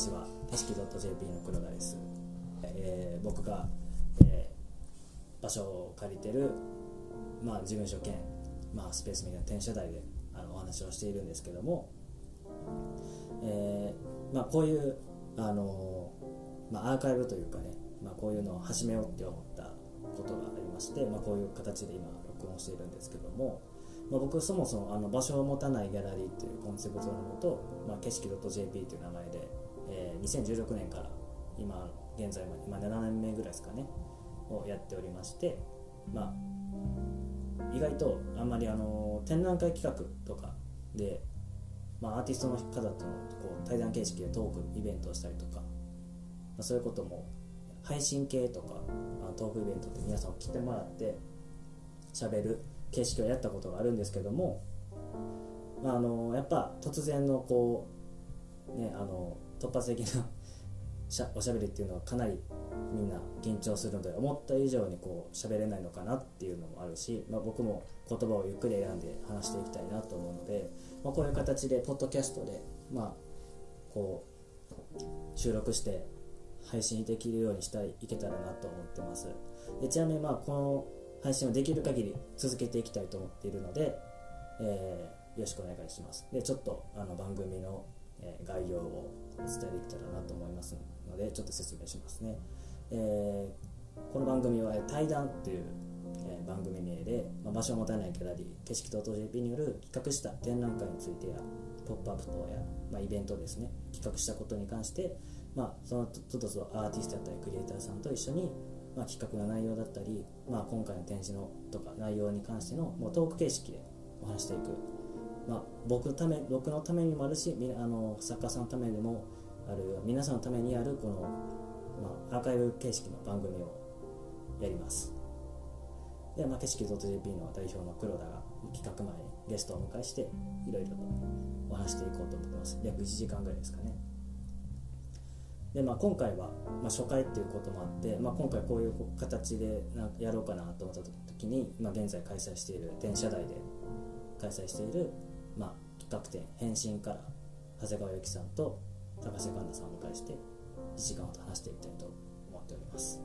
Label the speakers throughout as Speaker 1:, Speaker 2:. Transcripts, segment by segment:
Speaker 1: ちは。景色 .jp の黒田です、えー、僕が、えー、場所を借りてる、まあ、事務所兼、まあ、スペースみたいな転車台であのお話をしているんですけども、えーまあ、こういうあの、まあ、アーカイブというかね、まあ、こういうのを始めようって思ったことがありまして、まあ、こういう形で今録音しているんですけども、まあ、僕そもそもあの場所を持たないギャラリーというコンセプトのもと、まあ、景色 .jp という名前で、2016年から今現在まで、まあ、7年目ぐらいですかねをやっておりまして、まあ、意外とあんまりあの展覧会企画とかで、まあ、アーティストの方とのこう対談形式でトークイベントをしたりとか、まあ、そういうことも配信系とかトークイベントって皆さん来てもらって喋る形式をやったことがあるんですけども、まあ、あのやっぱ突然のこう、ね、あの突発的なしゃおしゃべりっていうのはかなりみんな緊張するので思った以上にこう喋れないのかなっていうのもあるし、まあ、僕も言葉をゆっくり選んで話していきたいなと思うので、まあ、こういう形でポッドキャストで、まあ、こう収録して配信できるようにしたいいけたらなと思ってます。でちなみにまあこの配信をできる限り続けていきたいと思っているので、えー、よろしくお願いします。でちょっとあの番組の、えー、概要をお伝えできたらなと思いますのでちょっと説明しますね、え、この番組は「対談」っていう、え、番組名で、まあ、場所を持たないギャラリー景色と JP による企画した展覧会についてやポップアップ等や、まあ、イベントですね。企画したことに関して、まあ、その都度アーティストだったりクリエイターさんと一緒にまあ、企画の内容だったり、まあ、今回の展示のとか内容に関してのもうトーク形式でお話していく、まあ、僕のため僕のためにもあるしあの作家さんのためでもある皆さんのためにあるこの、まあ、アーカイブ形式の番組をやります。で、まあ、景色 .jp の代表の黒田が企画前にゲストをお迎えしていろいろとお話していこうと思ってます。約1時間ぐらいですかね。で、まあ、今回は、まあ、初回っていうこともあって、まあ、今回こういう形でなやろうかなと思った時に、まあ、現在開催している電車台で開催している、まあ、企画展「変身」から長谷川由紀さんと高瀬環奈さんをお迎えして1時間ほど話していきたいと思っております。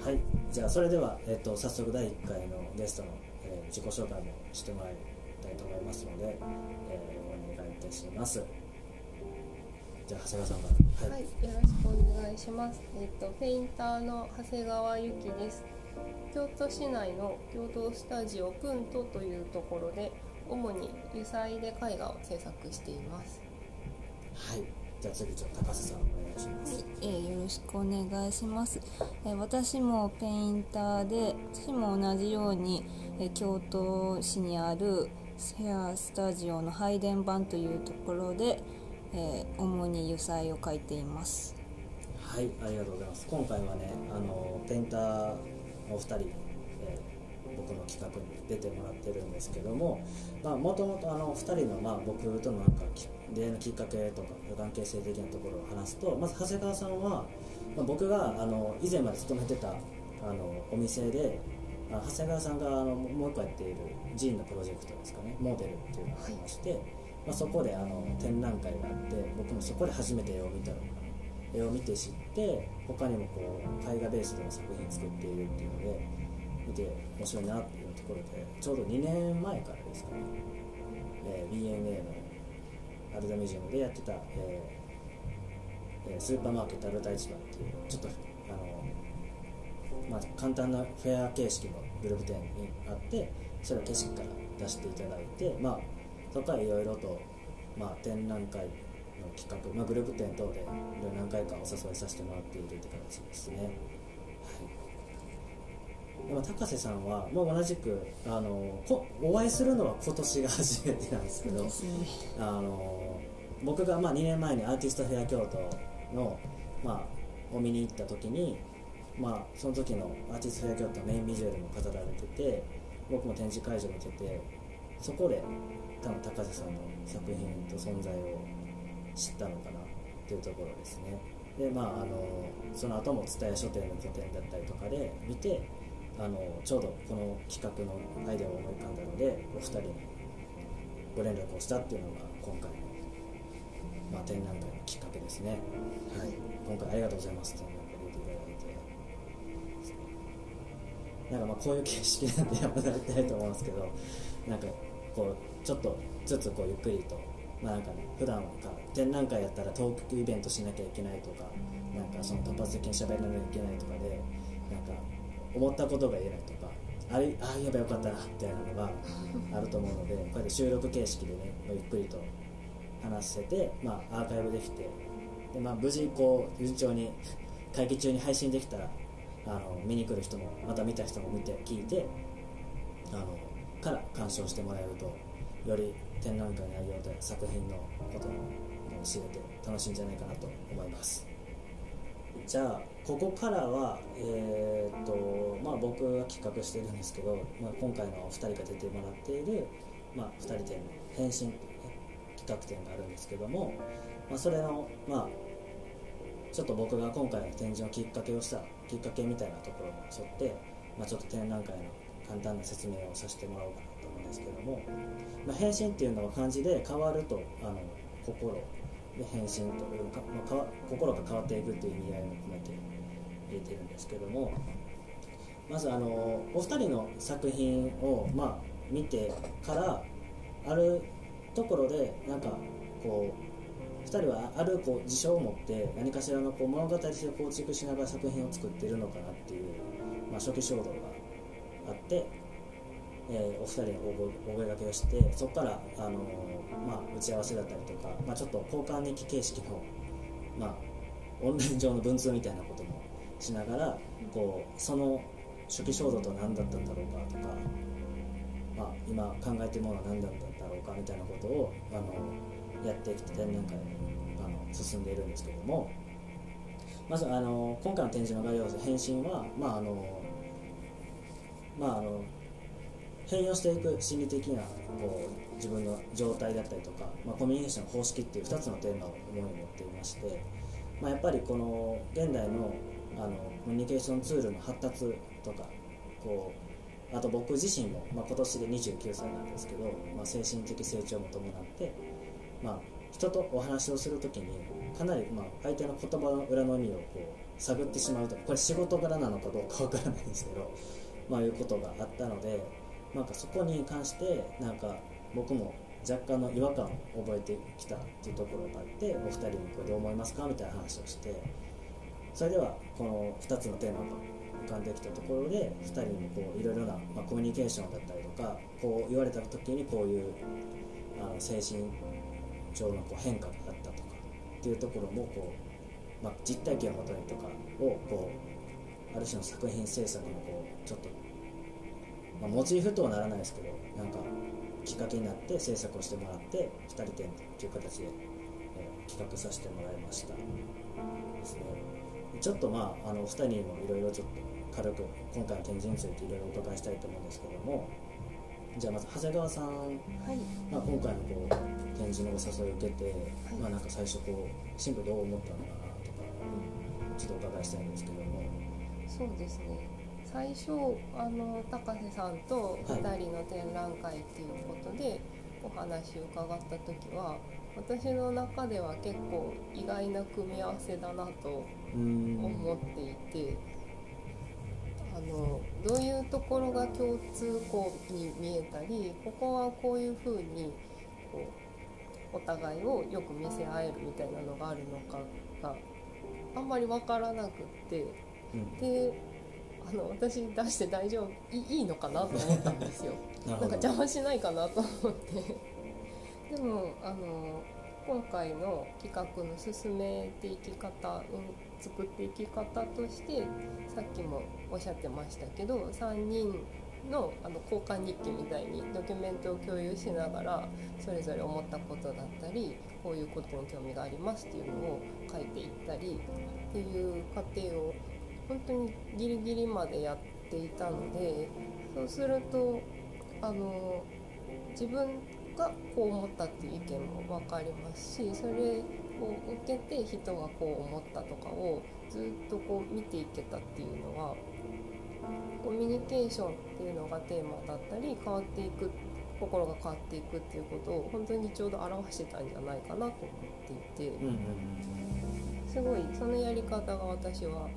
Speaker 1: はい。じゃあそれでは、えっと、早速第1回のゲストの、えー、自己紹介もしてもらいたいと思いますので、えーします。じゃあ長谷川さんか
Speaker 2: ら、はい、はい、よろしくお願いします。えっ、ー、とペインターの長谷川由紀です。京都市内の共同スタジオプントというところで主に油彩で絵画を制作しています。
Speaker 1: はい。じゃあ次ちょっと高瀬さんお願いします、はい、
Speaker 3: えー、よろしくお願いします、えー、私もペインターで私も同じように、えー、京都市にあるヘアスタジオの配電盤というところで、えー、主に油彩を描いています。
Speaker 1: はい。ありがとうございます。今回はねあのペンターのお二人、えー、僕の企画に出てもらってるんですけどももともと2人の、まあ、僕とのなんか出会いのきっかけとか関係性的なところを話すとまず長谷川さんは、まあ、僕があの以前まで勤めてたあのお店で長谷川さんがあのもう一個やっているジーンのプロジェクトですかねモデルっていうのがありまして、はい、まあ、そこであの展覧会があって僕もそこで初めて絵を見たのかな絵を見て知って他にもこう絵画ベースでの作品作っているっていうので見て面白いなっていうところでちょうど2年前からですかね、えー、BNA のアルダミュージアムでやってた、えー、スーパーマーケットアルタ市場っていうちょっとあのまあ、簡単なフェア形式のグループ展にあってそれを景色から出していただいて、まあ、そこからいろいろと、まあ、展覧会企画、まあ、グループ展等で何回かお誘いさせてもらっているという形ですね。はいでも高瀬さんは、まあ、同じくあのお会いするのは今年が初めてなんですけど、ね、あの僕がまあ2年前にアーティストフェア京都の、まあ、を見に行った時にまあ、その時のアーティストフェア京都メインビジュアルも飾られてて僕も展示会場見ててそこで多分高瀬さんの作品と存在を知ったのかなっていうところですね。でまああのその後も蔦屋書店の拠点だったりとかで見てあのちょうどこの企画のアイデアを思い浮かんだのでお二人にご連絡をしたっていうのが今回の、まあ、展覧会のきっかけですね、はい、今回ありがとうございます展覧会出ていただいて。なんかまあこういう形式なんでやめられてないと思うんですけどなんかこうちょっとずつこうゆっくりとまあなんかね普段か展覧会やったらトークイベントしなきゃいけないとかなんかその突発的に喋らなきゃいけないとかでなんか思ったことが言えないとかあれああ言えばよかったなみたいなのがあると思うのでこうやって収録形式でねゆっくりと話せて、まあ、アーカイブできてで、まあ、無事こう順調に会期中に配信できたらあの見に来る人もまた見た人も見て聞いてあのから鑑賞してもらえるとより展覧会の内容で作品のことも知れて楽しいんじゃないかなと思います。じゃあここからは、えーとまあ、僕が企画してるんですけど、まあ、今回のお二人が出てもらっている、まあ、2人展の変身企画展があるんですけども、まあ、それの、まあ、ちょっと僕が今回の展示のきっかけをしたきっかけみたいなところに沿って、まあ、ちょっと展覧会の簡単な説明をさせてもらおうかなですけども、まあ、変身っていうのは漢字で変わるとあの心で変身というか、まあ、心が変わっていくっていう意味合いも込めて入れてるんですけどもまずあのお二人の作品を、まあ、見てからあるところでなんかこう2人はあるこう事象を持って何かしらのこう物語性を構築しながら作品を作っているのかなっていう、まあ、初期衝動があって、えー、お二人のお声がけをしてそこから、あのまあ、打ち合わせだったりとか、まあ、ちょっと交換日記形式の、まあ、オンライン上の文通みたいなこともしながらこうその初期衝動とは何だったんだろうかとか、まあ、今考えてるものは何だったんだろうかみたいなことをあのやってきて展覧会あの進んでいるんですけどもまずあの今回の展示の概要で返信は、まああのまあ、あの変容していく心理的なこう自分の状態だったりとか、まあ、コミュニケーション方式っていう2つのテーマを思いに持っていまして、まあ、やっぱりこの現代のあのコミュニケーションツールの発達とかこうあと僕自身も、まあ、今年で29歳なんですけど、まあ、精神的成長も伴って、まあ、人とお話をする時にかなり、まあ、相手の言葉の裏の意味をこう探ってしまうとこれ仕事柄なのかどうかわからないんですけど、まあ、いうことがあったのでなんかそこに関してなんか僕も若干の違和感を覚えてきたっていうところがあってお二人にこれどう思いますかみたいな話をしてそれではこの2つのテーマが浮かんできたところで2人にこういろいろな、まあ、コミュニケーションだったりとかこう言われた時にこういうあの精神上のこう変化があったとかっていうところもこう、まあ、実体験をもとにとかをこうある種の作品制作のこうちょっと、まあ、モチーフとはならないですけどなんかきっかけになって制作をしてもらって2人展という形で、えー、企画させてもらいました。ですね。ちょっとまああの2人にもいろいろちょっと軽く今回の展示についていろいろお伺いしたいと思うんですけどもじゃあまず長谷川さん、
Speaker 2: はい。
Speaker 1: まあ、今回のこう展示のお誘いを受けて、
Speaker 2: はい。
Speaker 1: まあ、なんか最初こうシンプルどう思ったのかなとか、ちょっとお伺いしたいんですけども。
Speaker 2: そうですね最初あの高瀬さんと2人の展覧会っていうことでお話を伺った時は私の中では結構意外な組み合わせだなと思っていてあのどういうところが共通項に見えたりここはこういうふうにこうお互いをよく見せ合えるみたいなのがあるのかがあんまり分からなくって
Speaker 1: うん。
Speaker 2: であの私出して大丈夫いいのかなと思ったんですよ。
Speaker 1: な
Speaker 2: んか邪魔しないかなと思ってでもあの今回の企画の進めていき方、うん、作っていき方としてさっきもおっしゃってましたけど3人のあの交換日記みたいにドキュメントを共有しながらそれぞれ思ったことだったりこういうことに興味がありますっていうのを書いていったりっていう過程を本当にギリギリまでやっていたのでそうするとあの自分がこう思ったっていう意見も分かりますしそれを受けて人がこう思ったとかをずっとこう見ていけたっていうのはコミュニケーションっていうのがテーマだったり変わっていく心が変わっていくっていうことを本当にちょうど表してたんじゃないかなと思っていて、すごいそのやり方が私は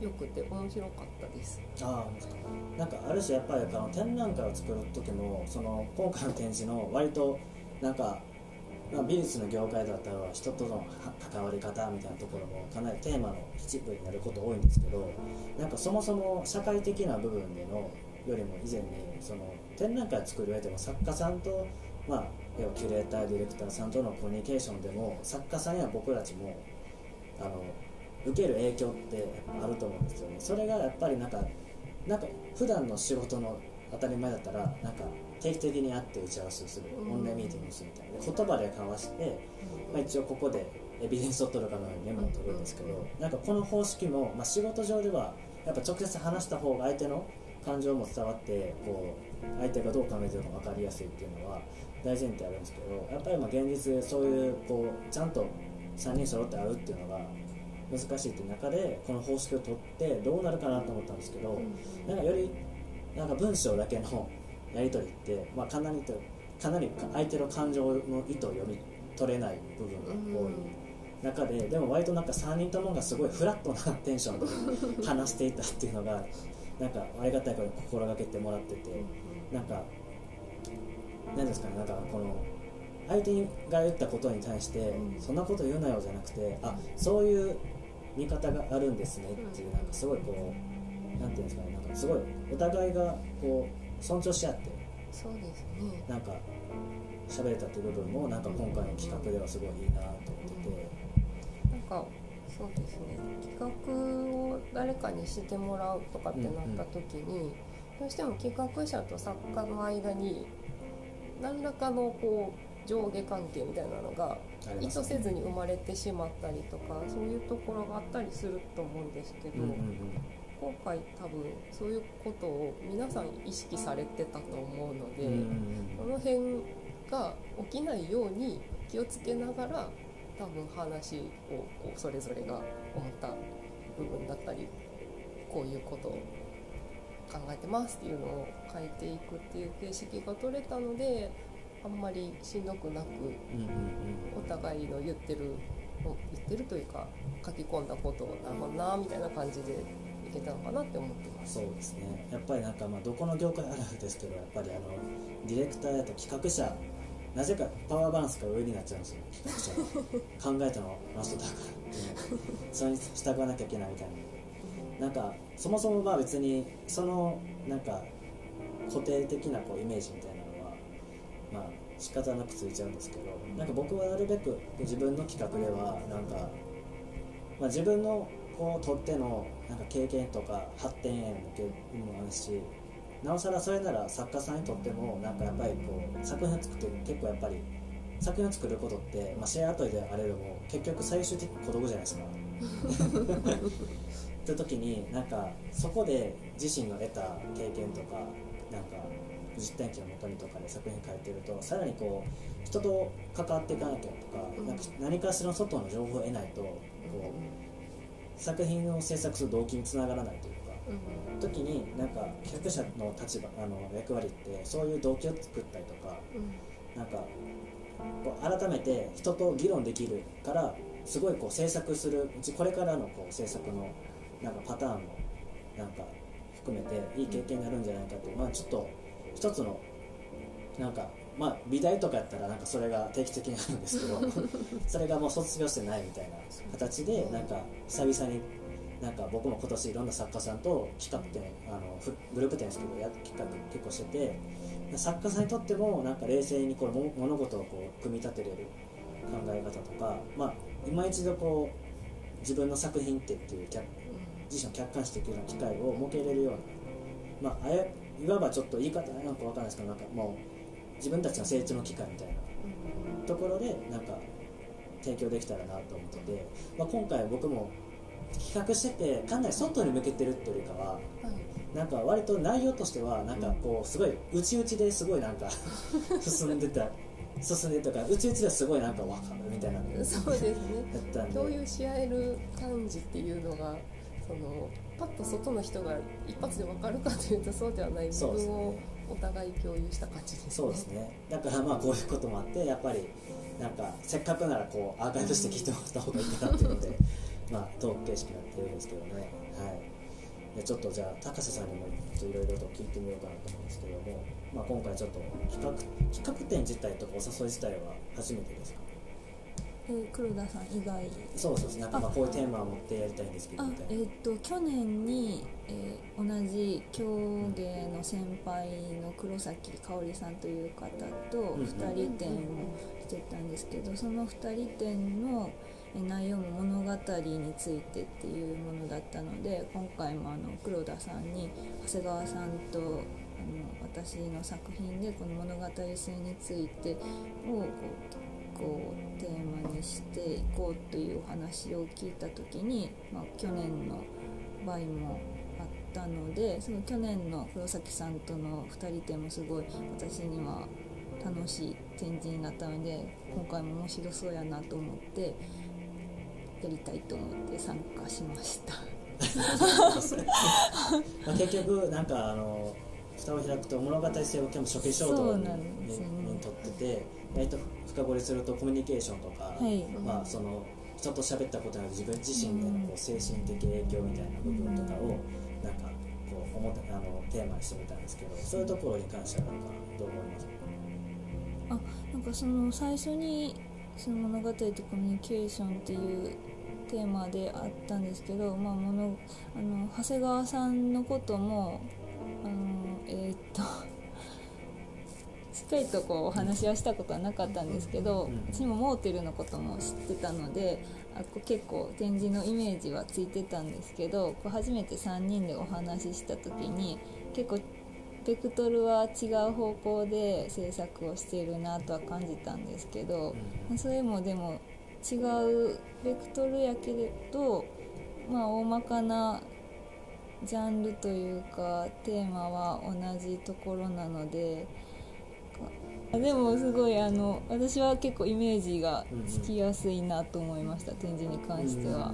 Speaker 2: 良くて面白かったです。
Speaker 1: ああなんかある種やっぱりあの展覧会を作る時もその今回の展示の割となんか、まあ、美術の業界だったら人との関わり方みたいなところもかなりテーマの一部になること多いんですけどなんかそもそも社会的な部分でのよりも以前にその展覧会を作る上でも作家さんと、まあ、要はキュレーターディレクターさんとのコミュニケーションでも作家さんや僕たちもあの受ける影響ってあると思うんですよね。それがやっぱりなんかなんか普段の仕事の当たり前だったらなんか定期的に会って打ち合わせをする。
Speaker 2: うん。
Speaker 1: オンラインミーティングをするみたいな。で言葉で交わして、まあ、一応ここでエビデンスを取るかのようにメモを取るんですけどなんかこの方式も、まあ、仕事上ではやっぱ直接話した方が相手の感情も伝わってこう相手がどう考えてるか分かりやすいっていうのは大前提あるんですけどやっぱりまあ現実そういうこうちゃんと3人揃って会うっていうのが難しいっていう中でこの方式を取ってどうなるかなと思ったんですけど、なんかよりなんか文章だけのやり取りって、まあ、かなりとかなり相手の感情の意図を読み取れない部分が多い中ででも割となんか3人ともがすごいフラットなテンションで話していたっていうのがなんかありがたいことに心がけてもらっててなんか何ですかねなんかこの相手が言ったことに対して、
Speaker 2: うん。
Speaker 1: そんなこと言うなよじゃなくてあそういう見方があるんですねっていうなんかすごいこうなんていうんですかねなんかすごいお互いがこう尊重し合って
Speaker 2: そうですね。
Speaker 1: なんか喋れたっていう部分もなんか今回の企画ではすごいいいなと思ってて。
Speaker 2: なんかそうですね。企画を誰かにしてもらうとかってなった時に、どうしても企画者と作家の間に何らかのこう上下関係みたいなのが意図せずに生まれてしまったりとかそういうところがあったりすると思うんですけど、
Speaker 1: うんうんうん。
Speaker 2: 今回多分そういうことを皆さん意識されてたと思うので、
Speaker 1: うんうん。
Speaker 2: この辺が起きないように気をつけながら多分話をこうそれぞれが思った部分だったりこういうことを考えてますっていうのを書いていくっていう形式が取れたのであんまりしんどくなくお互いの言ってる言ってるというか書き込んだことをなるほどなみたいな感じでいけたのかなって思ってます。
Speaker 1: そうですね。やっぱりなんかまあどこの業界あるあるですけどやっぱりあのディレクターやと企画者なぜかパワーバランスが上になっちゃうんですよ。企画者が考えたのはあの人だからっていうそれに従わなきゃいけないみたいな。なんかそもそもまあ別にそのなんか固定的なこうイメージみたい仕方なくついちゃうんですけどなんか僕はなるべく自分の企画ではなんか、まあ、自分のこうとってのなんか経験とか発展へ向けもあるしなおさらそれなら作家さんにとってもなんかやっぱりこう作品を作って結構やっぱり作品を作ることって、まあ、シェアアートであれども結局最終的に孤独じゃないですか。って時になんかそこで自身が得た経験とかなんか実体験をもとにとかで作品書いてるとさらにこう人と関わっていかなきゃとか,、なんか何かしらの外の情報を得ないとこう作品を制作する動機につながらないというか
Speaker 2: うん。
Speaker 1: 時になんか企画者の立場あの役割ってそういう動機を作ったりとか
Speaker 2: うん。
Speaker 1: なんかこう改めて人と議論できるからすごいこう制作するうちこれからのこう制作のなんかパターンもなんか含めていい経験になるんじゃないかという、まあ、ちょっと一つのなんかまあ美大とかやったらなんかそれが定期的にあるんですけど それがもう卒業してないみたいな形でなんか久々になんか僕も今年いろんな作家さんと企画展あのふグループ展ですけどや企画結構してて作家さんにとってもなんか冷静にこれも物事をこう組み立てれる考え方とか、まあ、今一度こう自分の作品ってっていう客自身を客観視できるような機会を設けれるような、まあ、あやいわばちょっと言い方なんかわかんないですけどなんかもう自分たちの成長の機会みたいなところでなんか提供できたらなと思ってて、まあ、今回僕も企画しててかなり外に向けてるっていうよりかは
Speaker 2: はい
Speaker 1: なんか割と内容としてはなんかこうすごい内々ですごいなんか 進んでた進んでたから内々ですごいなんか分かるみたいな
Speaker 2: そうですね。共有し合える感じっていうのがそのパッと外の人が一発で分かるかというとそうではない。部分を
Speaker 1: ね
Speaker 2: お互い共有した感じですね。
Speaker 1: そうですね。だからまあこういうこともあってやっぱりなんかせっかくならこうアーカイブして聞いてもらった方がいいかなっていうので まあトーク形式になってるんですけどね。はい。でちょっとじゃあ高瀬さんにもいろいろと聞いてみようかなと思うんですけども、まあ、今回ちょっと企画企画展自体とかお誘い自体は初めてですか？
Speaker 3: えー黒田さん以外。
Speaker 1: そうそうそうなんかまあこういうテーマを持ってやりたいんですけど
Speaker 3: えっ、と去年に、えー同じ競芸の先輩の黒崎香織さんという方と
Speaker 1: うん
Speaker 3: 2人展をしてたんですけどその2人展のえー内容も物語についてっていうものだったので今回もあの黒田さんに長谷川さんとあの私の作品でこの物語性についてをこうこうテーマにしていこうというお話を聞いた時に、まあ、去年の場合もあったのでその去年の黒崎さんとの2人展もすごい私には楽しい展示になったので今回も面白そうやなと思ってやりたいと思って参加しました。
Speaker 1: まあ結局なんかあの蓋を開くと物語性を結構初期衝動にってて割と深掘りするとコミュニケーションとか、
Speaker 3: はい。
Speaker 1: まあその人と喋ったことの自分自身でのこう精神的影響みたいな部分とかをなんかこう思あのテーマにしてみたんですけどそういうところに関してはなんかどう思いますか？
Speaker 3: あなんかその最初にその物語とコミュニケーションっていうテーマであったんですけど、まあ、ものあの長谷川さんのこともあのえーっとしっかりとこうお話はしたことはなかったんですけど、
Speaker 1: うん
Speaker 3: 私もモーテルのことも知ってたのであこう結構展示のイメージはついてたんですけどこう初めて3人でお話しした時に結構ベクトルは違う方向で制作をしているなとは感じたんですけど、それもでも違うベクトルやけれどまあ大まかなジャンルというかテーマは同じところなのでかでもすごいあの私は結構イメージがつきやすいなと思いました展示に関しては。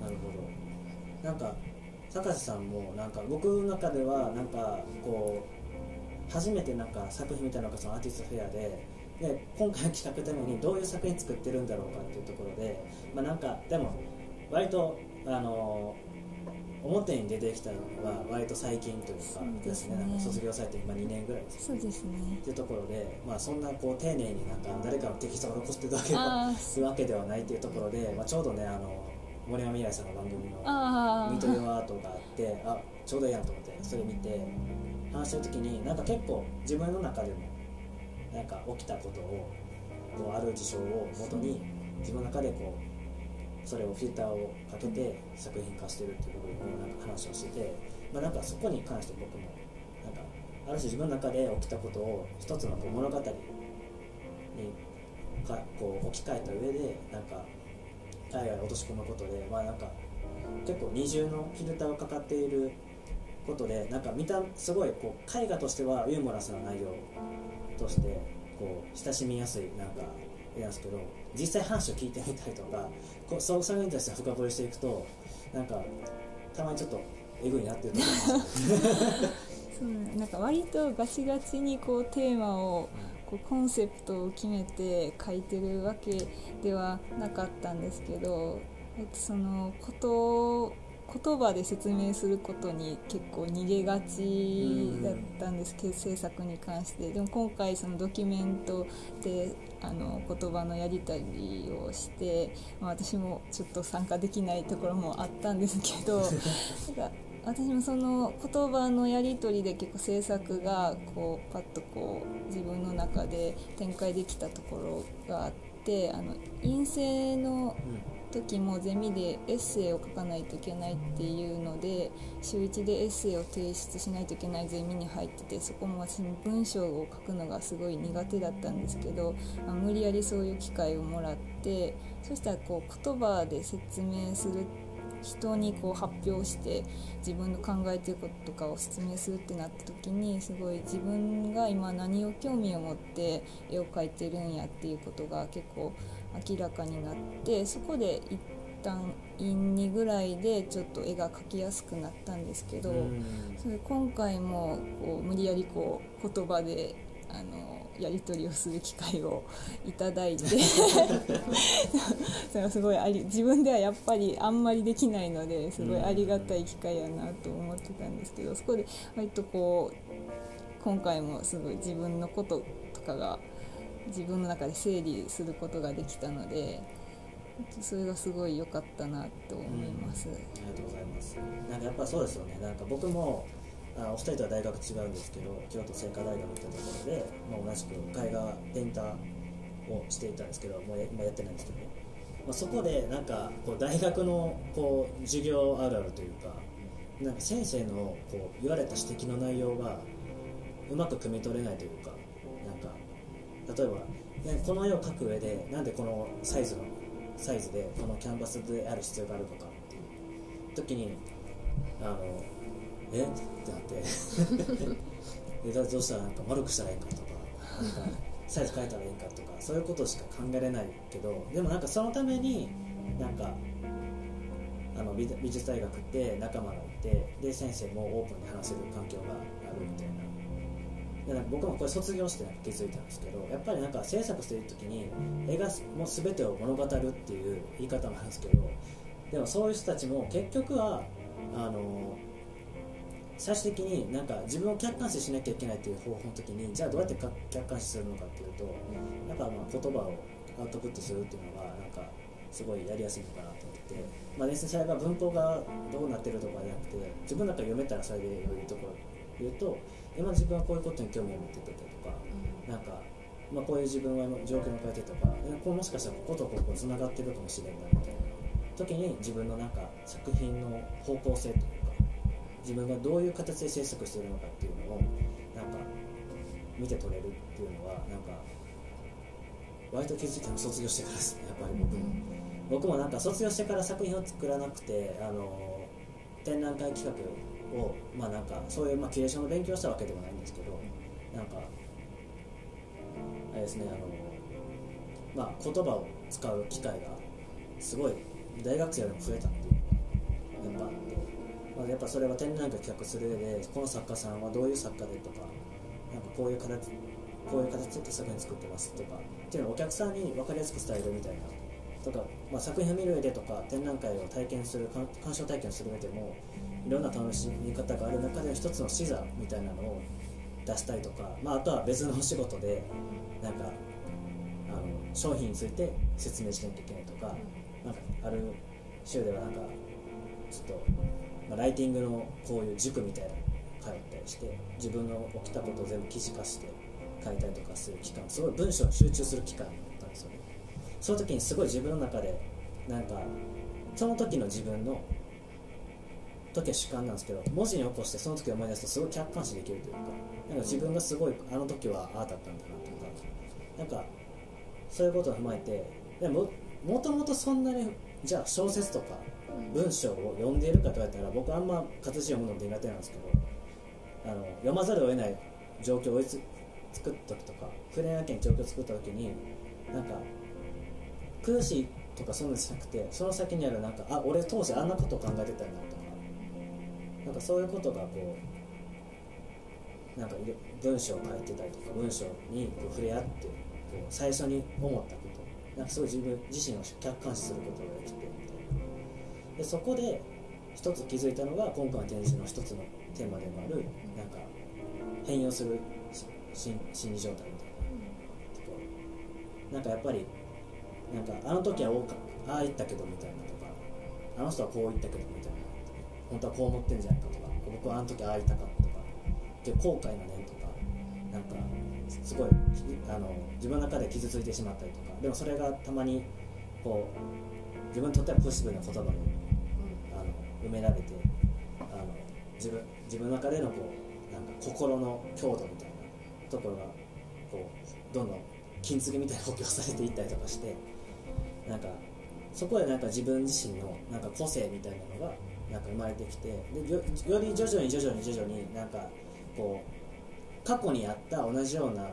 Speaker 1: なるほど。なんか高瀬さんもなんか僕の中ではなんかこう初めてなんか作品見たのがそのアーティストフェアでで今回の企画のためにどういう作品作ってるんだろうかっていうところで、まあ、なんかでも割とあの表に出てきたのは割と最近というか
Speaker 3: ですね。
Speaker 1: なんか卒業されて今2年ぐらいです
Speaker 3: そうですね。
Speaker 1: っていうところで、まあ、そんなこう丁寧になんか誰かのテキストが残してるわけで わけではないっていうところで、まあ、ちょうどねあの森山未来さんの番組の
Speaker 3: あ
Speaker 1: ミートユアートがあってあちょうどいいやんと思ってそれ見て話してる時になんか結構自分の中でもなんか起きたことをこうある事象をもとに自分の中でこうそれをフィルターをかけて作品化してるっていう部分をなんか話をしてて、まあ、なんかそこに関して僕もなんかある種自分の中で起きたことを一つのこう物語にかこう置き換えた上でなんか海外に落とし込むことで、まあ、なんか結構二重のフィルターがかかっていることでなんか見たすごいこう絵画としてはユーモラスな内容としてこう親しみやすいなんか絵なんですけど実際話を聞いてみたりとかこそうそれに対して深掘りしていくとなんかたまにちょっとえぐいなっていうところもある。んですよ
Speaker 3: そう なんか割とガチガチにこうテーマをこうコンセプトを決めて書いてるわけではなかったんですけどえっとそのこと言葉で説明することに結構逃げがちだったんですけど制作に関してでも今回そのドキュメントであの言葉のやり取りをして、まあ、私もちょっと参加できないところもあったんですけど か私もその言葉のやり取りで結構制作がこうパッとこう自分の中で展開できたところがあってあの陰性の時もゼミでエッセイを書かないといけないっていうので週1でエッセイを提出しないといけないゼミに入っててそこも私文章を書くのがすごい苦手だったんですけどあ無理やりそういう機会をもらってそしたらこう言葉で説明する人にこう発表して自分の考えてることとかを説明するってなった時にすごい自分が今何を興味を持って絵を描いてるんやっていうことが結構明らかになってそこで一旦院2ぐらいでちょっと絵が描きやすくなったんですけど、
Speaker 1: うん。
Speaker 3: それ今回もこう無理やりこう言葉であのやり取りをする機会を いただいてそれはすごいあり自分ではやっぱりあんまりできないのですごいありがたい機会やなと思ってたんですけどそこで割とこう今回もすごい自分のこととかが自分の中で整理することができたのでそれがすごい良かったなと思います。
Speaker 1: ありがとうございます。なんかやっぱそうですよね。なんか僕もあお二人とは大学違うんですけど京都精華大学ってところで、まあ、同じく絵画ペンターをしていたんですけどもう今やってないんですけどね、まあ、そこでなんかこう大学のこう授業あるあるというかなんか先生のこう言われた指摘の内容がうまく汲み取れないというか例えばこの絵を描く上でなんでこのサイズのサイズでこのキャンバスである必要があるのかっていう。時にあのえ？ってなって。どうしたらなんか丸くしたらいいんかとかなんかサイズ変えたらいいんかとかそういうことしか考えれないけどでもなんかそのためになんかあの美美術大学って仲間がいてで先生もオープンに話せる環境があるみたいな。なんか僕もこれ卒業してなんか気づいたんですけどやっぱりなんか制作してる時に絵がもう全てを物語るっていう言い方もあるんですけどでもそういう人たちも結局はあの最終的になんか自分を客観視しなきゃいけないっていう方法の時にじゃあどうやって客観視するのかっていうとやっぱまあ言葉をアウトプットするっていうのがなんかすごいやりやすいのかなと思って、まあ、別にそれが文法がどうなってるとかじゃなくて自分の中で読めたらそれで余裕ところ言うと今自分はこういうことに興味を持っててとかなんか、まあ、こういう自分は状況を変えてとかでこうもしかしたらこことここつながってるかもしれないみたいな時に自分のなんか作品の方向性というか自分がどういう形で制作しているのかっていうのをなんか見て取れるっていうのはなんか割と気づいたの卒業してからですねやっぱり僕も、僕もなんか卒業してから作品を作らなくてあの展覧会企画をまあなんかそういう、まあ、キュレーションの勉強をしたわけでもないんですけどなんかあれですねあのまあ言葉を使う機会がすごい大学生よりも増えたっていうのがやっぱあって、まあ、やっぱそれは展覧会企画する上でこの作家さんはどういう作家でとかなんかこういう形こういう形で作品作ってますとかっていうのをお客さんに分かりやすく伝えるみたいな。とか、まあ、作品を見る上でとか展覧会を体験する鑑鑑賞体験する上でもいろんな楽しみ方がある中で一つの視座みたいなのを出したりとか、まあ、あとは別のお仕事でなんかあの商品について説明しなきゃいけないとかなんかある週ではなんかちょっと、まあ、ライティングのこういう塾みたいなの通ったりして自分の起きたことを全部記事化して書いたりとかする期間すごい文章に集中する期間だったんですよね。その時にすごい自分の中でなんかその時の自分の時は主観なんですけど文字に起こしてその時思い出すとすごい客観視できるというかなんか自分がすごいあの時はああだったんだなとかなんかそういうことを踏まえてでももともとそんなにじゃあ小説とか文章を読んでいるかと言われたら僕あんま活字読むの苦手なんですけどあの読まざるを得ない状況を追いつ作った時とか触れなきゃ状況を作った時になんか苦しいとかそういうのじゃなくてその先にあるなんかあ俺当時あんなことを考えてたんだとなんかそういうことがこうなんか文章を書いてたりとか文章にこう触れ合ってこう最初に思ったことなんかすごい自分自身を客観視することができてみたいなでそこで一つ気づいたのが今回の展示の一つのテーマでもあるなんか変容する心理状態みたいなところなんかやっぱりなんかあの時は多かああ言ったけどみたいなとかあの人はこう言ったけどみたいな。本当はこう思ってんじゃないかとか僕はあの時ああ言ったかとか。で後悔の念とかなんかすごいあの自分の中で傷ついてしまったりとか。でもそれがたまにこう自分にとってはポジティブな言葉にあの埋められてあの自分自分の中でのこうなんか心の強度みたいなところがこうどんどん金継ぎみたいに補強されていったりとかしてなんかそこでなんか自分自身のなんか個性みたいなのがなんか生まれてきてでより徐々に徐々に徐々になんかこう過去にあった同じような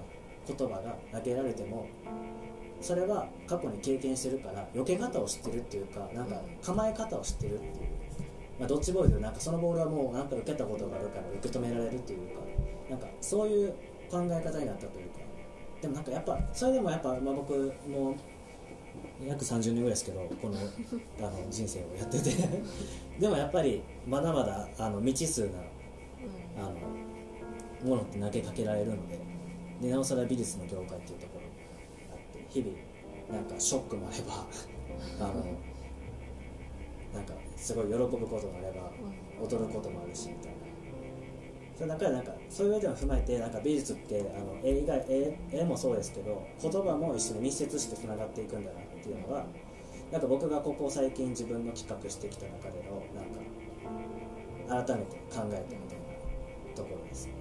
Speaker 1: 言葉が投げられてもそれは過去に経験してるから避け方を知ってるっていうかなんか構え方を知ってるっていう、まあ、ドッジボールでなんかそのボールはもうなんか受けたことがあるから受け止められるっていうかなんかそういう考え方になったというか。でもなんかやっぱそれでもやっぱ、まあ、僕も約30年ぐらいですけどこのあの人生をやってて。でもやっぱりまだまだあの未知数なあのものって投げかけられるのででなおさら美術の業界っていうところがあって日々なんかショックもあれば あのなんかすごい喜ぶこともあれば踊ることもあるしみたいな。それだかなんかそういう上でも踏まえてなんか美術ってあの絵以外絵絵もそうですけど言葉も一緒に密接してつながっていくんだな。っていうのがなんか僕がここ最近自分の企画してきた中でのなんか改めて考えたみたいなところですね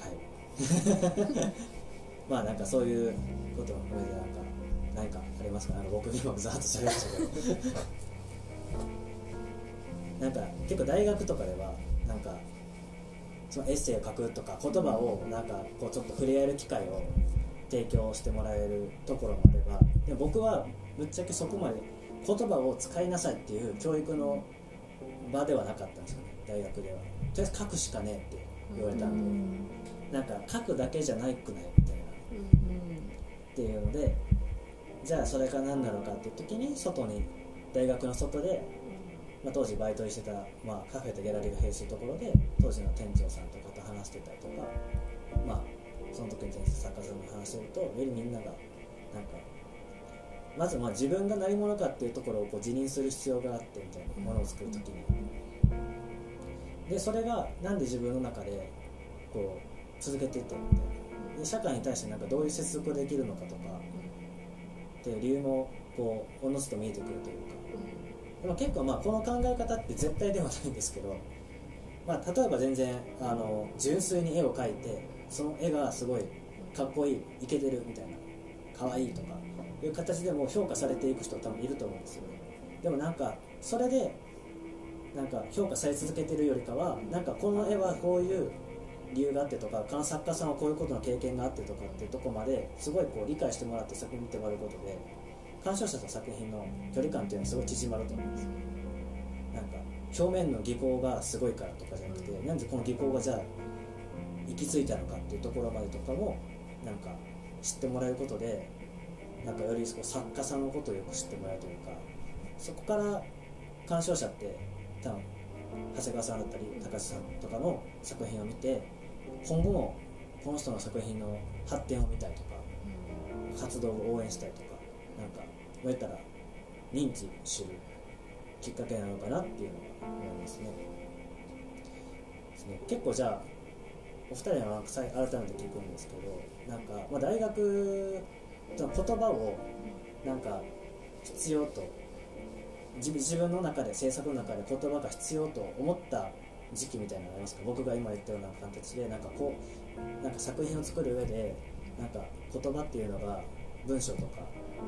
Speaker 1: はいまあなんかそういうことも含めてなんか何かありますかなんか僕今ざっと喋りましたけどなんか結構大学とかではなんかそのエッセイを書くとか言葉をなんかこうちょっと触れ合える機会を提供してもらえるところもあればでも僕はぶっちゃけそこまで言葉を使いなさいっていう教育の場ではなかったんですよね大学では。とりあえず書くしかねえって言われたんで、なんか書くだけじゃないくないみたいな。っていうのでじゃあそれが何なのかっていう時に外に大学の外で、まあ、当時バイトしてた、まあ、カフェとギャラリーが併するところで当時の店長さんとかと話してたりとかまあその時に作家さんに話してるとよりみんながなんかまずまあ自分が何者かっていうところをこう自認する必要があってみたいなものを作る時にでそれがなんで自分の中でこう続けていったのみたいなで社会に対してなんかどういう接続ができるのかとかっていう理由もこうおのずと見えてくるというかでも結構まあこの考え方って絶対ではないんですけど、まあ、例えば全然あの純粋に絵を描いてその絵がすごいかっこいいイケてるみたいな可愛いいとかいう形でも評価されていく人多分いると思うんですよね。でもなんかそれでなんか評価され続けてるよりかはなんかこの絵はこういう理由があってとかこの作家さんはこういうことの経験があってとかっていうとこまですごいこう理解してもらって作品見てもらうことで鑑賞者と作品の距離感っていうのはすごい縮まると思うんですよ。なんか表面の技巧がすごいからとかじゃなくてなんでこの技巧がじゃあ行き着いたのかっていうところまでとかもなんか知ってもらえることでなんかよりこう作家さんのことをよく知ってもらえるというかそこから鑑賞者って多分長谷川さんだったり高橋さんとかの作品を見て今後もこの人の作品の発展を見たいとか活動を応援したいとかなんかこうやったら認知するきっかけなのかなっていうのが思いますね。ですね。結構じゃあお二人は改めて聞くんですけどなんか、まあ、大学の言葉をなんか必要と自分の中で制作の中で言葉が必要と思った時期みたいなのありますか僕が今言ったような形でなんかこうなんか作品を作る上でなんか言葉っていうのが文章とか、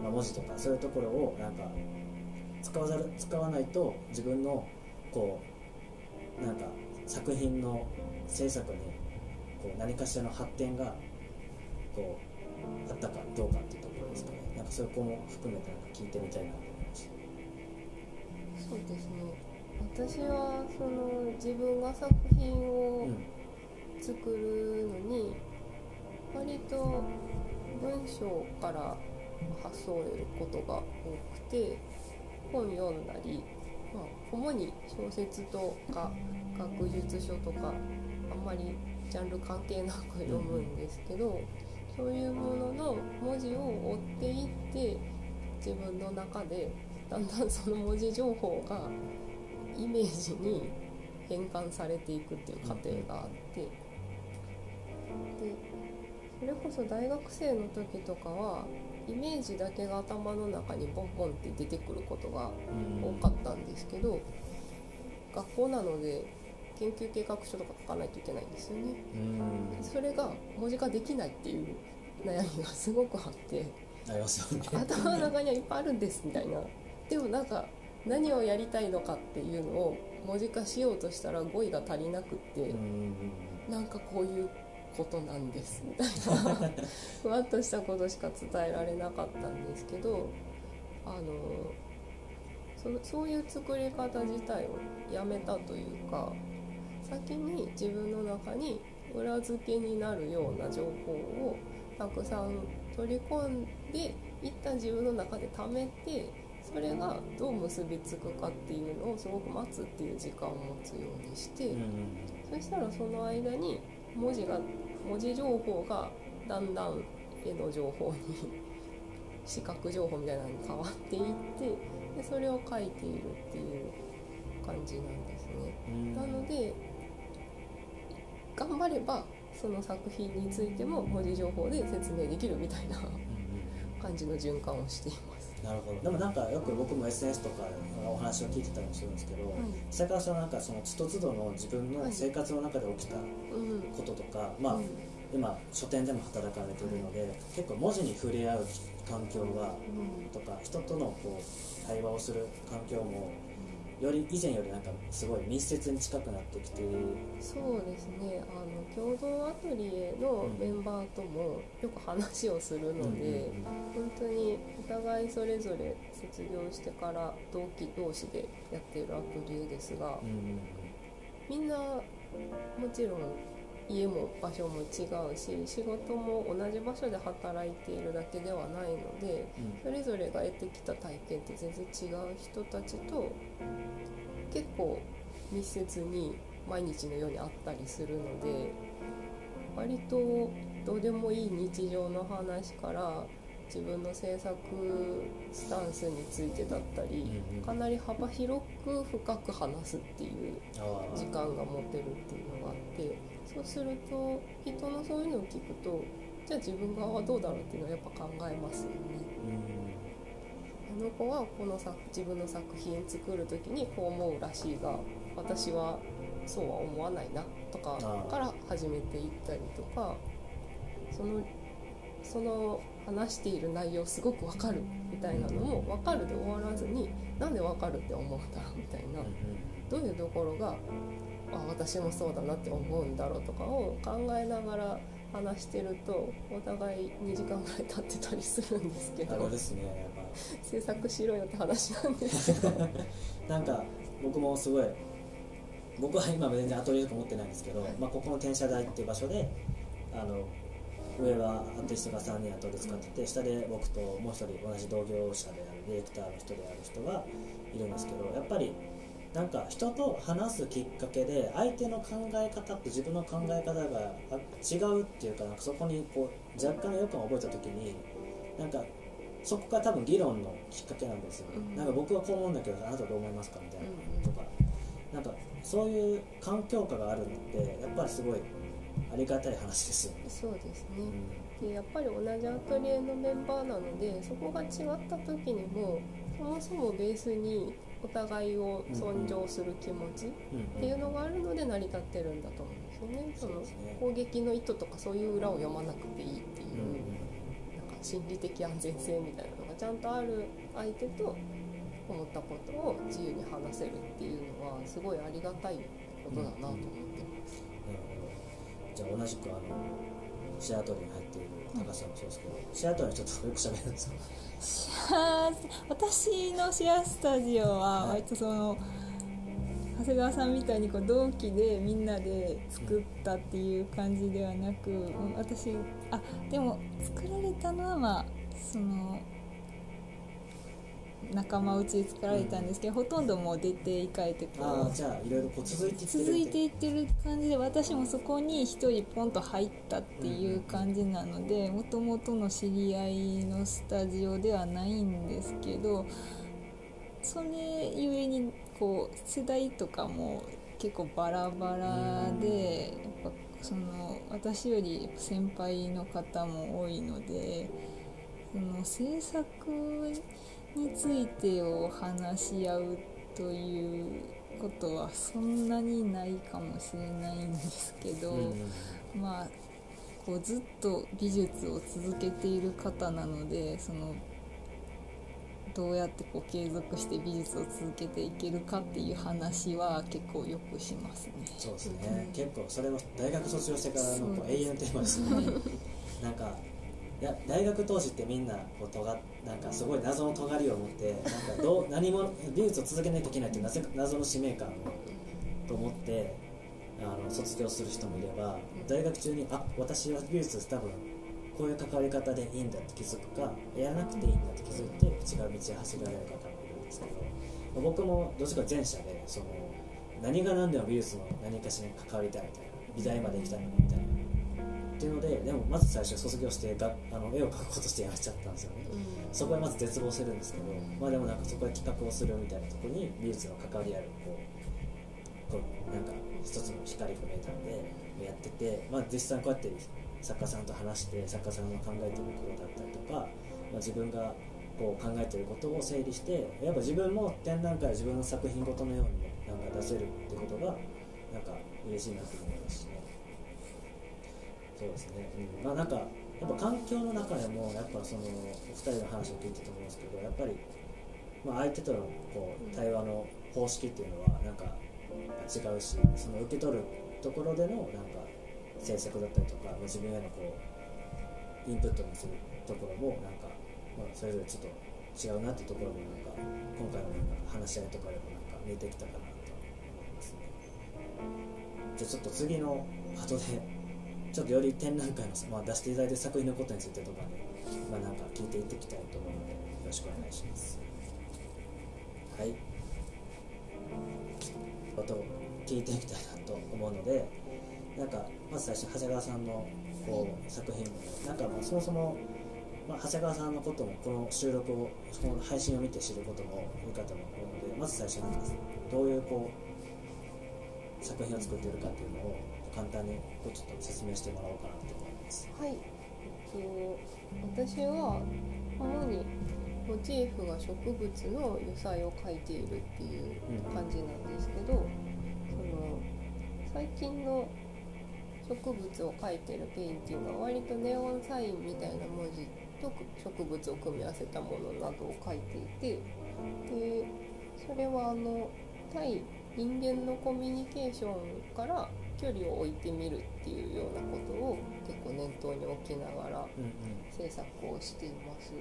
Speaker 1: まあ、文字とかそういうところをなんか使わざる使わないと自分のこうなんか作品の制作にこう何かしらの発展がこうあったかどうかっていうところですかね。なんかそういう子も含めてなんか聞いてみたいなと思いました
Speaker 2: そうですね。私はその自分が作品を
Speaker 1: うん。
Speaker 2: 作るのに割と文章から発想を得ることが多くて本読んだり、まあ、主に小説とか学術書とかあんまりジャンル関係なく読むんですけどそういうものの文字を追っていって自分の中でだんだんその文字情報がイメージに変換されていくっていう過程があってでそれこそ大学生の時とかはイメージだけが頭の中にボンボンって出てくることが多かったんですけど学校なので研究計画書とか書かないといけないんですよね。
Speaker 1: うん。
Speaker 2: それが文字化できないっていう悩みがすごくあって。
Speaker 1: ありますよね。
Speaker 2: 頭の中にはいっぱいあるんですみたいな。でもなんか何をやりたいのかっていうのを文字化しようとしたら語彙が足りなくって
Speaker 1: うん。
Speaker 2: なんかこういうことなんですみたいな。ふわっとしたことしか伝えられなかったんですけどあのそそういう作り方自体をやめたというか先に自分の中に裏付けになるような情報をたくさん取り込んで一旦自分の中で貯めてそれがどう結びつくかっていうのをすごく待つっていう時間を持つようにして、
Speaker 1: うん
Speaker 2: そしたらその間に文字が文字情報がだんだん絵の情報に視覚情報みたいなのに変わっていってでそれを書いているっていう感じなんですね。
Speaker 1: うん
Speaker 2: なので頑張ればその作品についても文字情報で説明できるみたいな感じの循環をしています。
Speaker 1: なるほど。でもなんかよく僕も SNS とかお話を聞いてたりもするんですけど、
Speaker 2: はい。
Speaker 1: 下川さんはなんかそのつどつどの自分の生活の中で起きた
Speaker 2: うん。
Speaker 1: こととか、まあ、
Speaker 2: うん。
Speaker 1: 今書店でも働かれてるので結構文字に触れ合う環境が
Speaker 2: うん。
Speaker 1: とか人とのこう対話をする環境もより以前よりなんかすごい密接に近くなってきて
Speaker 2: そうですね。あの共同アトリエのメンバーともよく話をするので、本当にお互いそれぞれ卒業してから同期同士でやっているアトリエですが
Speaker 1: うんうん。
Speaker 2: みんなもちろん家も場所も違うし仕事も同じ場所で働いているだけではないのでそれぞれが得てきた体験って全然違う人たちと結構密接に毎日のように会ったりするので割とどうでもいい日常の話から自分の制作スタンスについてだったりかなり幅広く深く話すっていう時間が持てるっていうのがあってそうすると人のそういうのを聞くとじゃあ自分側はどうだろうっていうのはやっぱ考えますよね。あの子はこの作自分の作品作る時にこう思うらしいが私はそうは思わないなとかから始めていったりとかそのその話している内容すごくわかるみたいなのも分かるで終わらずになんでわかるって思うんだろうみたいな。
Speaker 1: うんうん。
Speaker 2: どういうところがあ私もそうだなって思うんだろうとかを考えながら話してるとお互い2時間ぐらい経ってたりするんですけど
Speaker 1: あれですねやっぱ。
Speaker 2: 制作しろよって話なんですけど。
Speaker 1: なんか僕もすごい僕は今全然アトリエとか持ってないんですけど、まあ、ここの転写台っていう場所であの上はアーティストが3人アトリエ使ってて下で僕ともう一人同じ同業者であるディレクターの人である人がいるんですけどやっぱりなんか人と話すきっかけで相手の考え方と自分の考え方があ違うっていうかなんかそこにこう若干の違和感を覚えた時になんかそこが多分議論のきっかけなんですよ、
Speaker 2: うん。
Speaker 1: なんか僕はこう思うんだけどあなたはどう思いますかみたいな
Speaker 2: うん。
Speaker 1: とか。なんかそういう環境下があるのってやっぱりすごいありがたい話ですよね、
Speaker 2: そうです
Speaker 1: うん。
Speaker 2: ねでやっぱり同じアトリエのメンバーなのでそこが違った時にもそもそもベースにお互いを尊重する気持ち
Speaker 1: うん
Speaker 2: っていうのがあるので成り立ってるんだと思うんですよね。その攻撃の意図とかそういう裏を読まなくていいっていう、
Speaker 1: うん
Speaker 2: なんか心理的安全性みたいなのがちゃんとある相手と思ったことを自由に話せるっていうのはすごいありがたいことだなと思ってます。
Speaker 1: じゃあ同じくあのシアトルに入っている高橋さんもそうですけど、シアトルにちょっとよく喋るんですか
Speaker 3: シェア私のシェアスタジオは割とその、長谷川さんみたいにこう同期でみんなで作ったっていう感じではなく、私あでも作られたのはまあその仲間内で作られたんですけど、ほとんどもう出ていかれてこう
Speaker 1: ああじゃあいろいろこう続いていってる
Speaker 3: 続いていってる感じで私もそこに一人ポンと入ったっていう感じなのでもともとの知り合いのスタジオではないんですけどそれゆえにこう世代とかも結構バラバラでやっぱその私より先輩の方も多いのでその制作についてを話し合うということはそんなにないかもしれないんですけど、
Speaker 1: うんうん
Speaker 3: まあこうずっと美術を続けている方なのでそのどうやってこう継続して美術を続けていけるかっていう話は結構よくしますね。
Speaker 1: そうですね、結構それは大学卒業してからの永遠のテーマですよね。なんかいや大学当時ってみんなこうとがなんかすごい謎の尖りを持ってなんかどう 何も美術を続けないといけないっていう謎謎の使命感をと思ってあの卒業する人もいれば大学中にあ私は美術多分こういう関わり方でいいんだって気づくかやらなくていいんだって気づいて違う道を走られる方もいるんですけど僕もどっちか前者でその何が何でも美術の何かしらに関わりたいみたいな美大まで行きたいみたいなっていうのででもまず最初卒業してがあの絵を描くことしてやめちゃったんですよね。そこへまず絶望するんですけど、まあ、でもなんかそこで企画をするみたいなところに美術の関わりあるこうこうなんか一つの光が見えたのでやってて、まあ、実際こうやって作家さんと話して作家さんの考えていることだったりとか、まあ、自分がこう考えていることを整理してやっぱ自分も展覧会自分の作品ごとのようになんか出せるってことがなんか嬉しいなと思いますし。ねそうですね、うん、まあなんかやっぱ環境の中でもやっぱそのお二人の話を聞いてたと思うんですけどやっぱり、まあ、相手とのこう対話の方式っていうのはなんか違うしその受け取るところでのなんか制作だったりとか、自分へのこうインプットにするところもなんか、まあ、それぞれちょっと違うなってところもなんか今回のなんか話し合いとかでもなんか見えてきたかなと思いますね。じゃあちょっと次の後でちょっとより展覧会の、まあ、出していただいてる作品のことについてとかね、まあ、なんか聞いていっていきたいと思うのでよろしくお願いします。はい。あと聞いていきたいなと思うのでなんかまず最初長谷川さんのこう作品なんかまあそもそも、まあ、長谷川さんのこともこの収録をこの配信を見て知ることもいいかと思うのでまず最初なんです。どういうこう作品を作っているかっていうのを簡単にちょっと説明してもらおうかなと思います。
Speaker 2: はい、えっと、私は主にモチーフが植物の油彩を描いているっていう感じなんですけど、その最近の植物を描いてるペインティングは割とネオンサインみたいな文字と植物を組み合わせたものなどを描いていてでそれはあの対人間のコミュニケーションから距離を置いてみるっていうようなことを結構念頭に置きながら
Speaker 1: うん
Speaker 2: 制作をしています。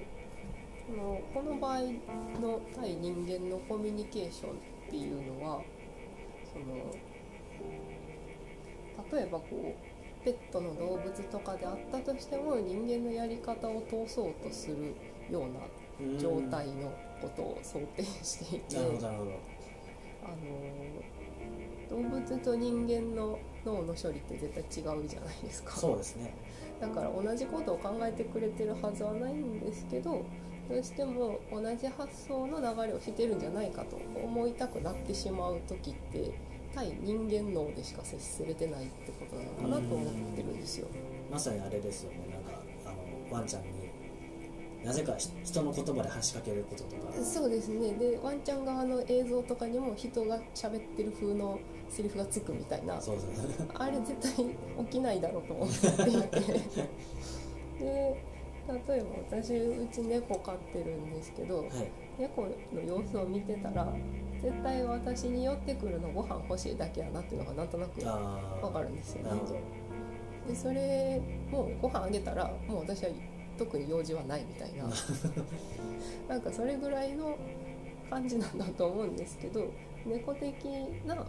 Speaker 2: このこの場合の対人間のコミュニケーションっていうのはその例えばこうペットの動物とかであったとしても人間のやり方を通そうとするような
Speaker 1: うん
Speaker 2: 状態のことを想定していて、あの動物と人間の脳の処理って絶対違うじゃないですか。
Speaker 1: そうですね
Speaker 2: だから同じことを考えてくれてるはずはないんですけどどうしても同じ発想の流れをしてるんじゃないかと思いたくなってしまう時って対人間脳でしか接せれてないってことなのかなと思ってるんですよ。
Speaker 1: まさにあれですよねなんかあのワンちゃんになぜかひ人の言葉で話しかけることとか。
Speaker 2: そうですね。でワンちゃん側の映像とかにも人が喋ってる風のセリフがつくみたいな。
Speaker 1: そうそう。
Speaker 2: あれ絶対起きないだろうと思っていて。で例えば私うち猫飼ってるんですけど
Speaker 1: はい。
Speaker 2: 猫の様子を見てたら絶対私に寄ってくるのご飯欲しいだけやなっていうのがなんとなく
Speaker 1: ああ
Speaker 2: わかるんですよね。でそれもご飯あげたらもう私は特に用事はないみたいな。なんかそれぐらいの感じなんだと思うんですけど猫的な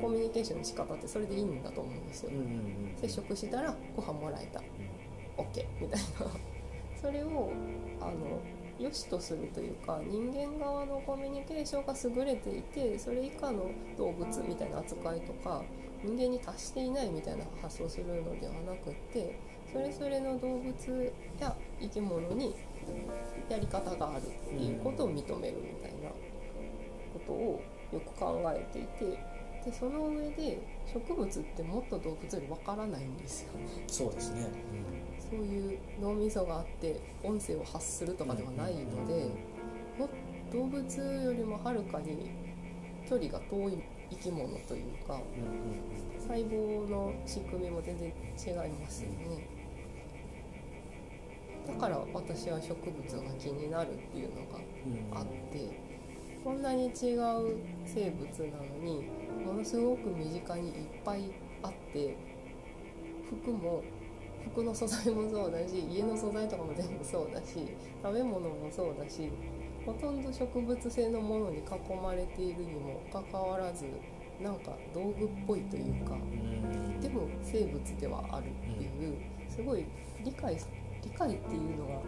Speaker 2: コミュニケーションの仕方ってそれでいいんだと思うんですよ。
Speaker 1: うんうんうん
Speaker 2: 接触したらご飯もらえた。OK みたいな。それをあの良しとするというか人間側のコミュニケーションが優れていてそれ以下の動物みたいな扱いとか人間に達していないみたいな発想するのではなくってそれぞれの動物や生き物にやり方があるっていうことを認めるみたいなことをよく考えていてでその上で植物ってもっと動物よりわからないんですよね。
Speaker 1: そうですね、
Speaker 2: そういう脳みそがあって音声を発するとかではないのでも動物よりもはるかに距離が遠い生き物というか
Speaker 1: うんうんうん
Speaker 2: 細胞の仕組みも全然違いますよね。だから私は植物が気になるっていうのが
Speaker 1: うん
Speaker 2: あってこんなに違う生物なのにものすごく身近にいっぱいあって服も服の素材もそうだし家の素材とかも全部そうだし食べ物もそうだしほとんど植物性のものに囲まれているにもかかわらずなんか道具っぽいというか
Speaker 1: うん。
Speaker 2: でも生物ではあるっていうすごい理解理解っていうのが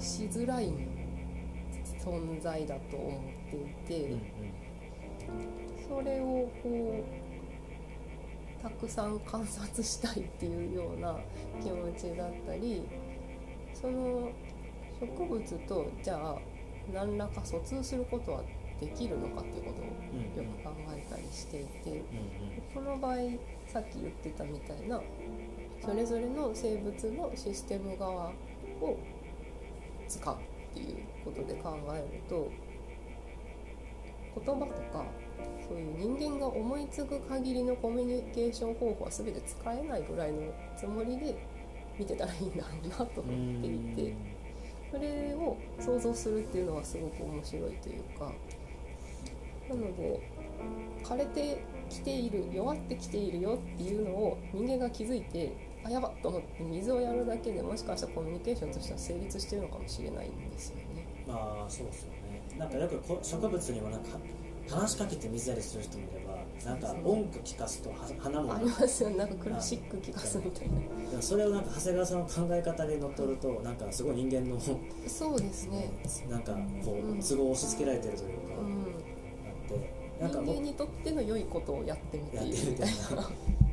Speaker 2: しづらい存在だと思っていて。
Speaker 1: うん
Speaker 2: それをこうたくさん観察したいっていうような気持ちだったりその植物とじゃあ何らか疎通することはできるのかっていうことを
Speaker 1: うん
Speaker 2: よく考えたりしていて
Speaker 1: うん
Speaker 2: この場合さっき言ってたみたいなそれぞれの生物のシステム側を使うっていうことで考えると言葉とかそういう人間が思いつく限りのコミュニケーション方法は全て使えないぐらいのつもりで見てたらいいんだろうなと
Speaker 1: うん
Speaker 2: 思っていてそれを想像するっていうのはすごく面白いというかなので枯れてきている弱ってきているよっていうのを人間が気づいてあやばっと思って水をやるだけでもしかしたらコミュニケーションとしては成立してるのかもしれないんですよね。
Speaker 1: まあそうですよねなんかよくこ植物にもなんか話しかけて水やりする人もいればなんか音楽聞かすとは花も
Speaker 2: ありますよねなんかクラシック聴かすみたいな。
Speaker 1: それをなんか長谷川さんの考え方にのっとるとなんかすごい人間の
Speaker 2: そうですね。
Speaker 1: なんかこ
Speaker 2: う
Speaker 1: 都合を押し付けられてるというか、
Speaker 2: うん。
Speaker 1: あってなんか僕
Speaker 2: 人間にとっての良いことをやってみているみたいな。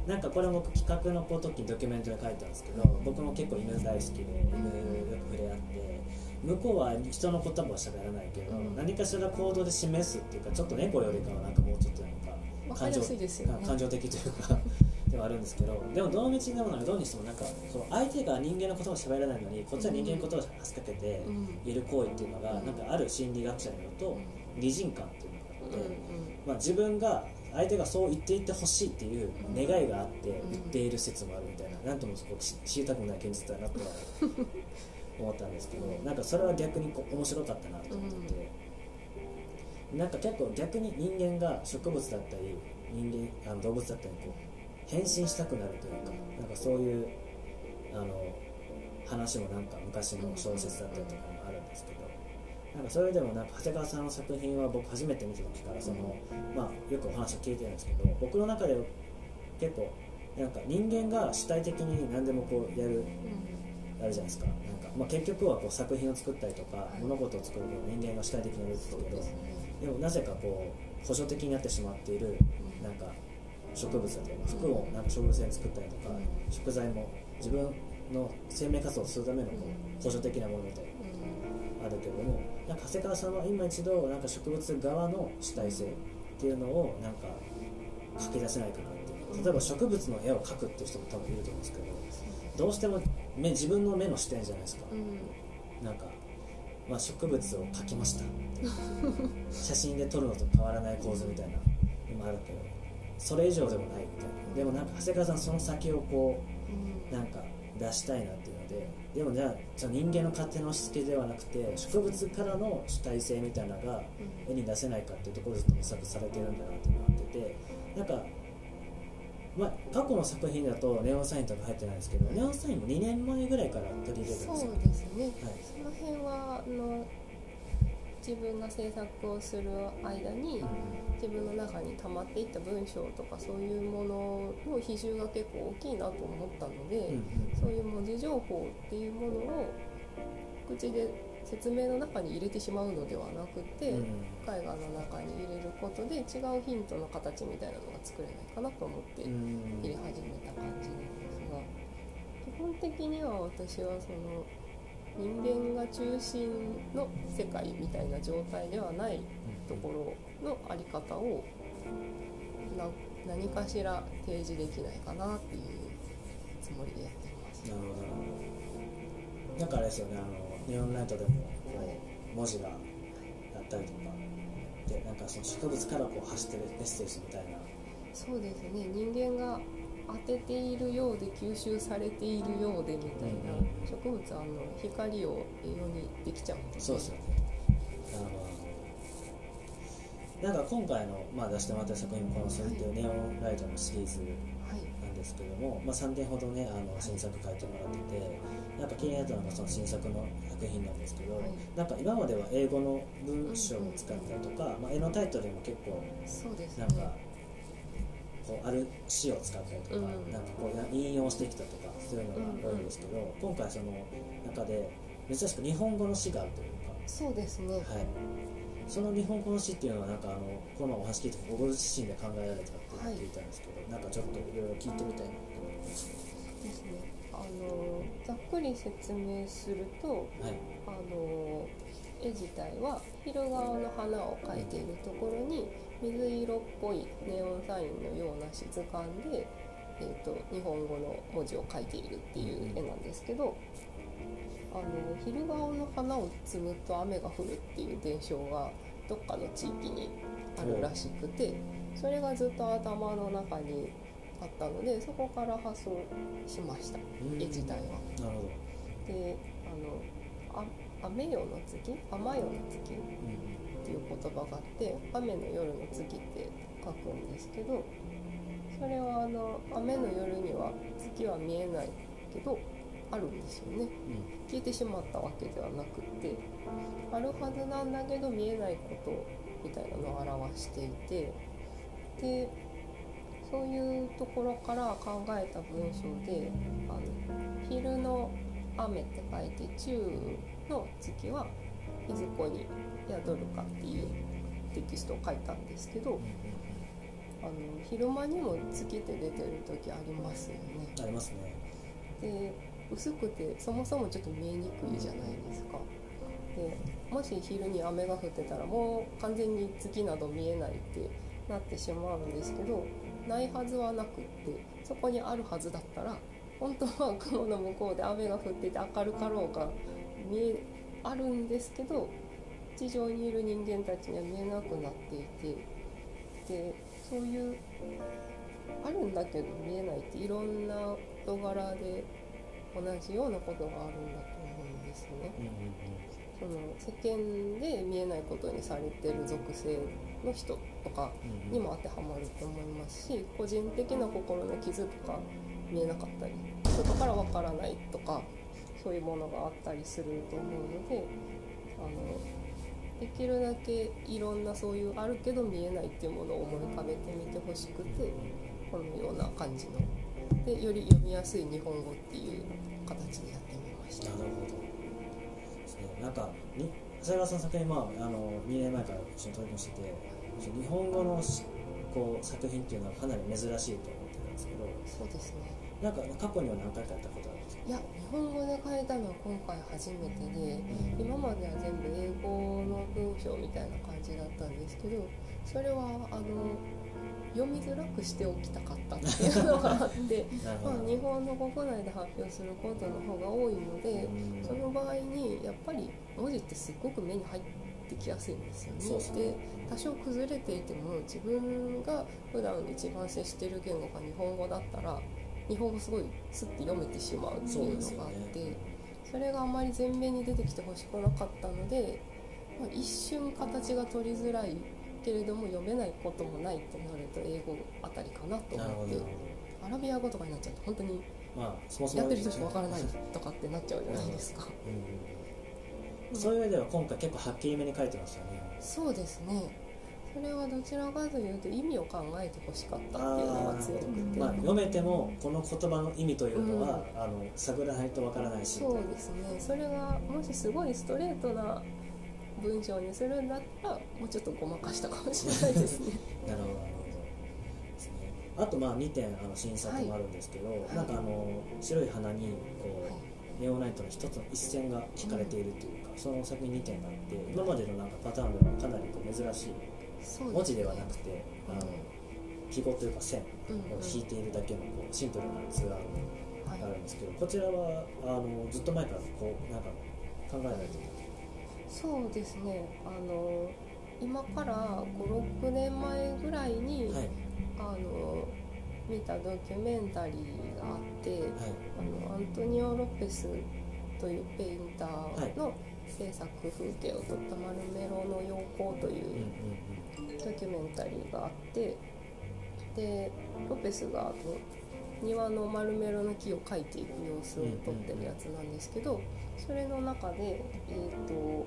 Speaker 1: ななんかこれも僕企画の時にドキュメントで書いたんですけど僕も結構犬大好きで犬よく触れ合って向こうは人の言葉は喋らないけど、
Speaker 2: うん
Speaker 1: 何かしら行動で示すっていうかちょっと猫よりかはなんかもうちょっとなんか
Speaker 2: わかりやすいですよね。
Speaker 1: 感情的というか ではあるんですけどでもどの道でもどうにしてもなんかその相手が人間の言葉を喋らないのにこっちは人間の言葉を話しかけて
Speaker 2: うん。
Speaker 1: いる行為っていうのが
Speaker 2: うん
Speaker 1: なんかある心理学者によると擬人感っていうのがあって、
Speaker 2: うん
Speaker 1: まあ、自分が相手がそう言っていってほしいっていう願いがあって
Speaker 2: うん。
Speaker 1: 言っている説もあるみたいな。なんともすごくし知りたくない現実だなとは 思ったんですけどなんかそれは逆にこう面白かったなと思って。てなんか結構逆に人間が植物だったり人間あの動物だったりにこう変身したくなるというかなんかそういうあの話もなんか昔の小説だったりとかなんかそれでもなんか長谷川さんの作品は僕初めて見た時からその、まあ、よくお話を聞いてるんですけど僕の中で結構なんか人間が主体的に何でもこうやるあるじゃないですか。なんか、まあ、結局はこう作品を作ったりとか、
Speaker 2: はい
Speaker 1: 物事を作るのを人間が主体的にやるんですけど
Speaker 2: で
Speaker 1: もなぜかこう補助的になってしまっているなんか植物だとか服をなんか植物で作ったりとか、
Speaker 2: うん。
Speaker 1: 食材も自分の生命活動をするためのこう補助的なものみたいなあるけどもなんか長谷川さんは今一度なんか植物側の主体性っていうのをなんか書き出せないかなっていう例えば植物の絵を描くっていう人も多分いると思うんですけどどうしても目自分の目の視点じゃないですか。
Speaker 2: うんうん
Speaker 1: なんか、まあ、植物を描きました。写真で撮るのと変わらない構図みたいなのもあるけどそれ以上でもないみたいな。でもなんか長谷川さんその先をこうなんか出したいなっていうのででもじゃあ人間の勝手な押し付けではなくて植物からの主体性みたいなのが絵に出せないかっていうところでずっと模索されてるんだなっていうのがあっててなんか、まあ、過去の作品だとネオンサインとか入ってないんですけどネオンサインも2年前ぐらいから取り入れてるんですよ。
Speaker 2: そうですね。
Speaker 1: はい。
Speaker 2: その辺はあの自分が制作をする間に自分の中に溜まっていった文章とかそういうものの比重が結構大きいなと思ったので、そういう文字情報っていうものを口で説明の中に入れてしまうのではなくて、
Speaker 1: うん。
Speaker 2: 絵画の中に入れることで違うヒントの形みたいなのが作れないかなと思って
Speaker 1: うん。
Speaker 2: 入れ始めた感じなんですが基本的には私はその人間が中心の世界みたいな状態ではないところのあり方をな何かしら提示できないかなっていうつもりでやってます。
Speaker 1: なるほどなんかあれですよねあの日本ナイトでもこう文字があったりとかでなんかその植物からこう発してるメッセージみたいな
Speaker 2: そうですね人間が当てているようで吸収されているようでみたいな、
Speaker 1: うん。
Speaker 2: 植物あの光を栄養にできちゃうんで
Speaker 1: そうですよね。あのなんか今回の、まあ、出してもらった作品もこの「そういってネオンライト」のシリーズ
Speaker 2: はい
Speaker 1: なんですけども、まあ、3点ほどねあの新作書いてもらっててなんか気になったのがその新作の作品なんですけど、
Speaker 2: はい。
Speaker 1: なんか今までは英語の文章を使ったりとか、まあ、絵のタイトルも結構
Speaker 2: そうですね。
Speaker 1: なんかこうある詩を使ったりとか,、
Speaker 2: うん。
Speaker 1: なんかこう引用してきたとかそういうのが多いんですけど、今回その中で珍しく日本語の詩があるというか。
Speaker 2: そうですね。
Speaker 1: はい、その日本語の詩っていうのはなんかあのこの前お話聞いてご自身で考えられたって聞いたんですけど、なんかちょっといろいろ聞いてみたいなと思います。
Speaker 2: ですね。あのざっくり説明すると
Speaker 1: はい。
Speaker 2: あの絵自体は昼顔の花を描いているところに水色っぽいネオンサインのような質感で、えー、と日本語の文字を書いているっていう絵なんですけどあの昼顔の花を摘むと雨が降るっていう現象がどっかの地域にあるらしくてそれがずっと頭の中にあったのでそこから発想しました。
Speaker 1: うん。
Speaker 2: 絵自体は。
Speaker 1: なるほど、
Speaker 2: であのあ雨夜の月？雨夜の月？
Speaker 1: うん
Speaker 2: っていう言葉があって雨の夜の月って書くんですけどそれはあの雨の夜には月は見えないけどあるんですよね。消えてしまったわけではなくってあるはずなんだけど見えないことみたいなのを表していてでそういうところから考えた文章であの昼の雨って書いて中の月はいずこに宿るかっていうテキストを書いたんですけどあの昼間にも月って出てる時ありますよね。
Speaker 1: うんありますね
Speaker 2: で薄くてそもそもちょっと見えにくいじゃないですか。でもし昼に雨が降ってたらもう完全に月など見えないってなってしまうんですけどないはずはなくってそこにあるはずだったら本当は雲の向こうで雨が降ってて明るかろうが見えあるんですけど地上にいる人間たちには見えなくなっていてでそういうあるんだけど見えないっていろんな人柄で同じようなことがあるんだと思うんですね。その世間で見えないことにされてる属性の人とかにも当てはまると思いますし個人的な心の傷とか見えなかったり外からわからないとかそういうものがあったりすると思うのであのできるだけいろんなそういうあるけど見えないっていうものを思い浮かべてみてほしくてこのような感じの。でより読みやすい日本語っていう形でやってみました。
Speaker 1: なるほど。ですねなんかに長谷川さんの作品、まあ、あの2年前から一緒に取り組みしてて日本語のしこう作品っていうのはかなり珍しいと思ってたんですけど
Speaker 2: そうですね。
Speaker 1: なんか過去には何回かやったこ
Speaker 2: いや日本語で書いたのは今回初めてで今までは全部英語の文章みたいな感じだったんですけどそれはあの読みづらくしておきたかったっていうのがあって まあ日本の国内で発表することの方が多いので
Speaker 1: うん。
Speaker 2: その場合にやっぱり文字ってすっごく目に入ってきやすいんですよね。
Speaker 1: そうですね。
Speaker 2: で多少崩れていても自分が普段一番接してる言語が日本語だったら日本語すごいスッて読めてしまうっていうのがあってそ,、れがあまり前面に出てきてほしくなかったので、まあ、一瞬形が取りづらいけれども読めないこともないってなると英語あたりかなと思ってアラビア語とかになっちゃうと本当にやってる人しかわからないとかってなっちゃうじゃないですか。
Speaker 1: うん。そういう意味では今回結構はっきりめに書いてましたね。
Speaker 2: そうですねそれはどちらかというと意味を考えてほしかったっていうのが強くて、
Speaker 1: まあ、読めてもこの言葉の意味というのは、あの探らないとわからないし。
Speaker 2: そうですね。それがもしすごいストレートな文章にするんだったらもうちょっとごまかしたかもしれないですね。
Speaker 1: なるほど。ですねあとまあ2点あの新作もあるんですけど、
Speaker 2: い。
Speaker 1: なんかあの白い花にこう、
Speaker 2: はい。
Speaker 1: ネオナイトの一つの一線が引かれているというか、その作品2点があって今までのなんかパターンではかなりこう珍しい文字ではなくてあの
Speaker 2: う
Speaker 1: 記号というか線を引いているだけのこうシンプルな図が
Speaker 2: はい。
Speaker 1: あるんですけどこちらはあのずっと前からこうなんか考えられてた
Speaker 2: そうですね。あの今から56年前ぐらいに、
Speaker 1: はい。
Speaker 2: あの見たドキュメンタリーがあって
Speaker 1: はい。
Speaker 2: あのアントニオ・ロペスというペインターの制作風景を撮った「マルメロの陽光」というドキュメンタリーがあってでロペスがあの庭のマルメロの木を描いていく様子を撮ってるやつなんですけどそれの中で、えー、と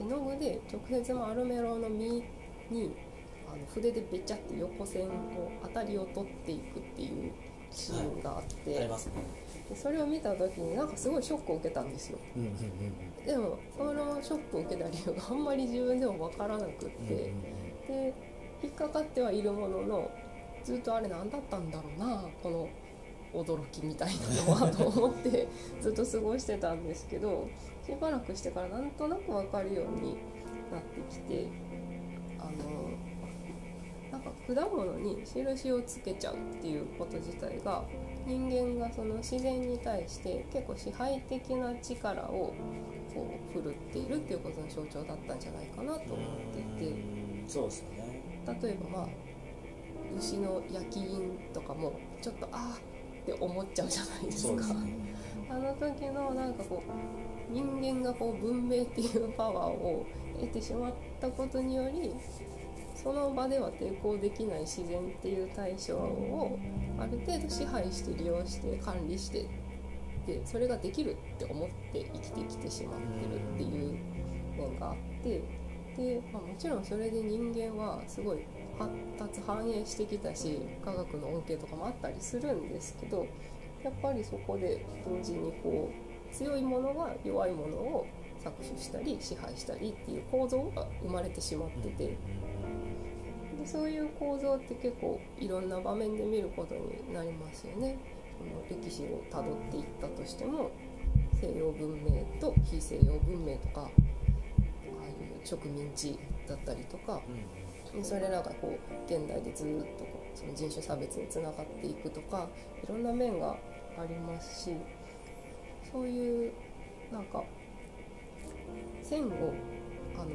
Speaker 2: 絵の具で直接マルメロの実にあの筆でべちゃって横線を当たりを取っていくっていうシーンがあって、
Speaker 1: うんあね。
Speaker 2: でそれを見た時になんかすごいショックを受けたんですよ。
Speaker 1: うんうんうん
Speaker 2: でもそのショックを受けた理由があんまり自分でも分からなくって。で引っかかってはいるもののずっとあれ何だったんだろうなこの驚きみたいなのはと思って ずっと過ごしてたんですけどしばらくしてからなんとなく分かるようになってきてあのなんか果物に印をつけちゃうっていうこと自体が人間がその自然に対して結構支配的な力をこう振るっているっていうことの象徴だったんじゃないかなと思っていて。
Speaker 1: うんそうですよね。
Speaker 2: 例えばまあ牛の焼き印とかもちょっとあーって思っちゃうじゃないですか。
Speaker 1: ね。
Speaker 2: あの時のなんかこう人間がこう文明っていうパワーを得てしまったことによりその場では抵抗できない自然っていう対象をある程度支配して利用して管理してでそれができるって思って生きてきてしまってるっていう面があってで、まあ、もちろんそれで人間はすごい発達繁栄してきたし科学の恩恵とかもあったりするんですけどやっぱりそこで同時にこう強いものが弱いものを搾取したり支配したりっていう構造が生まれてしまっててそういう構造って結構いろんな場面で見ることになりますよね。その歴史をたどっていったとしても西洋文明と非西洋文明とかああいう植民地だったりとかそれらがこう現代でずっとその人種差別につながっていくとかいろんな面がありますしそういうなんか線をあの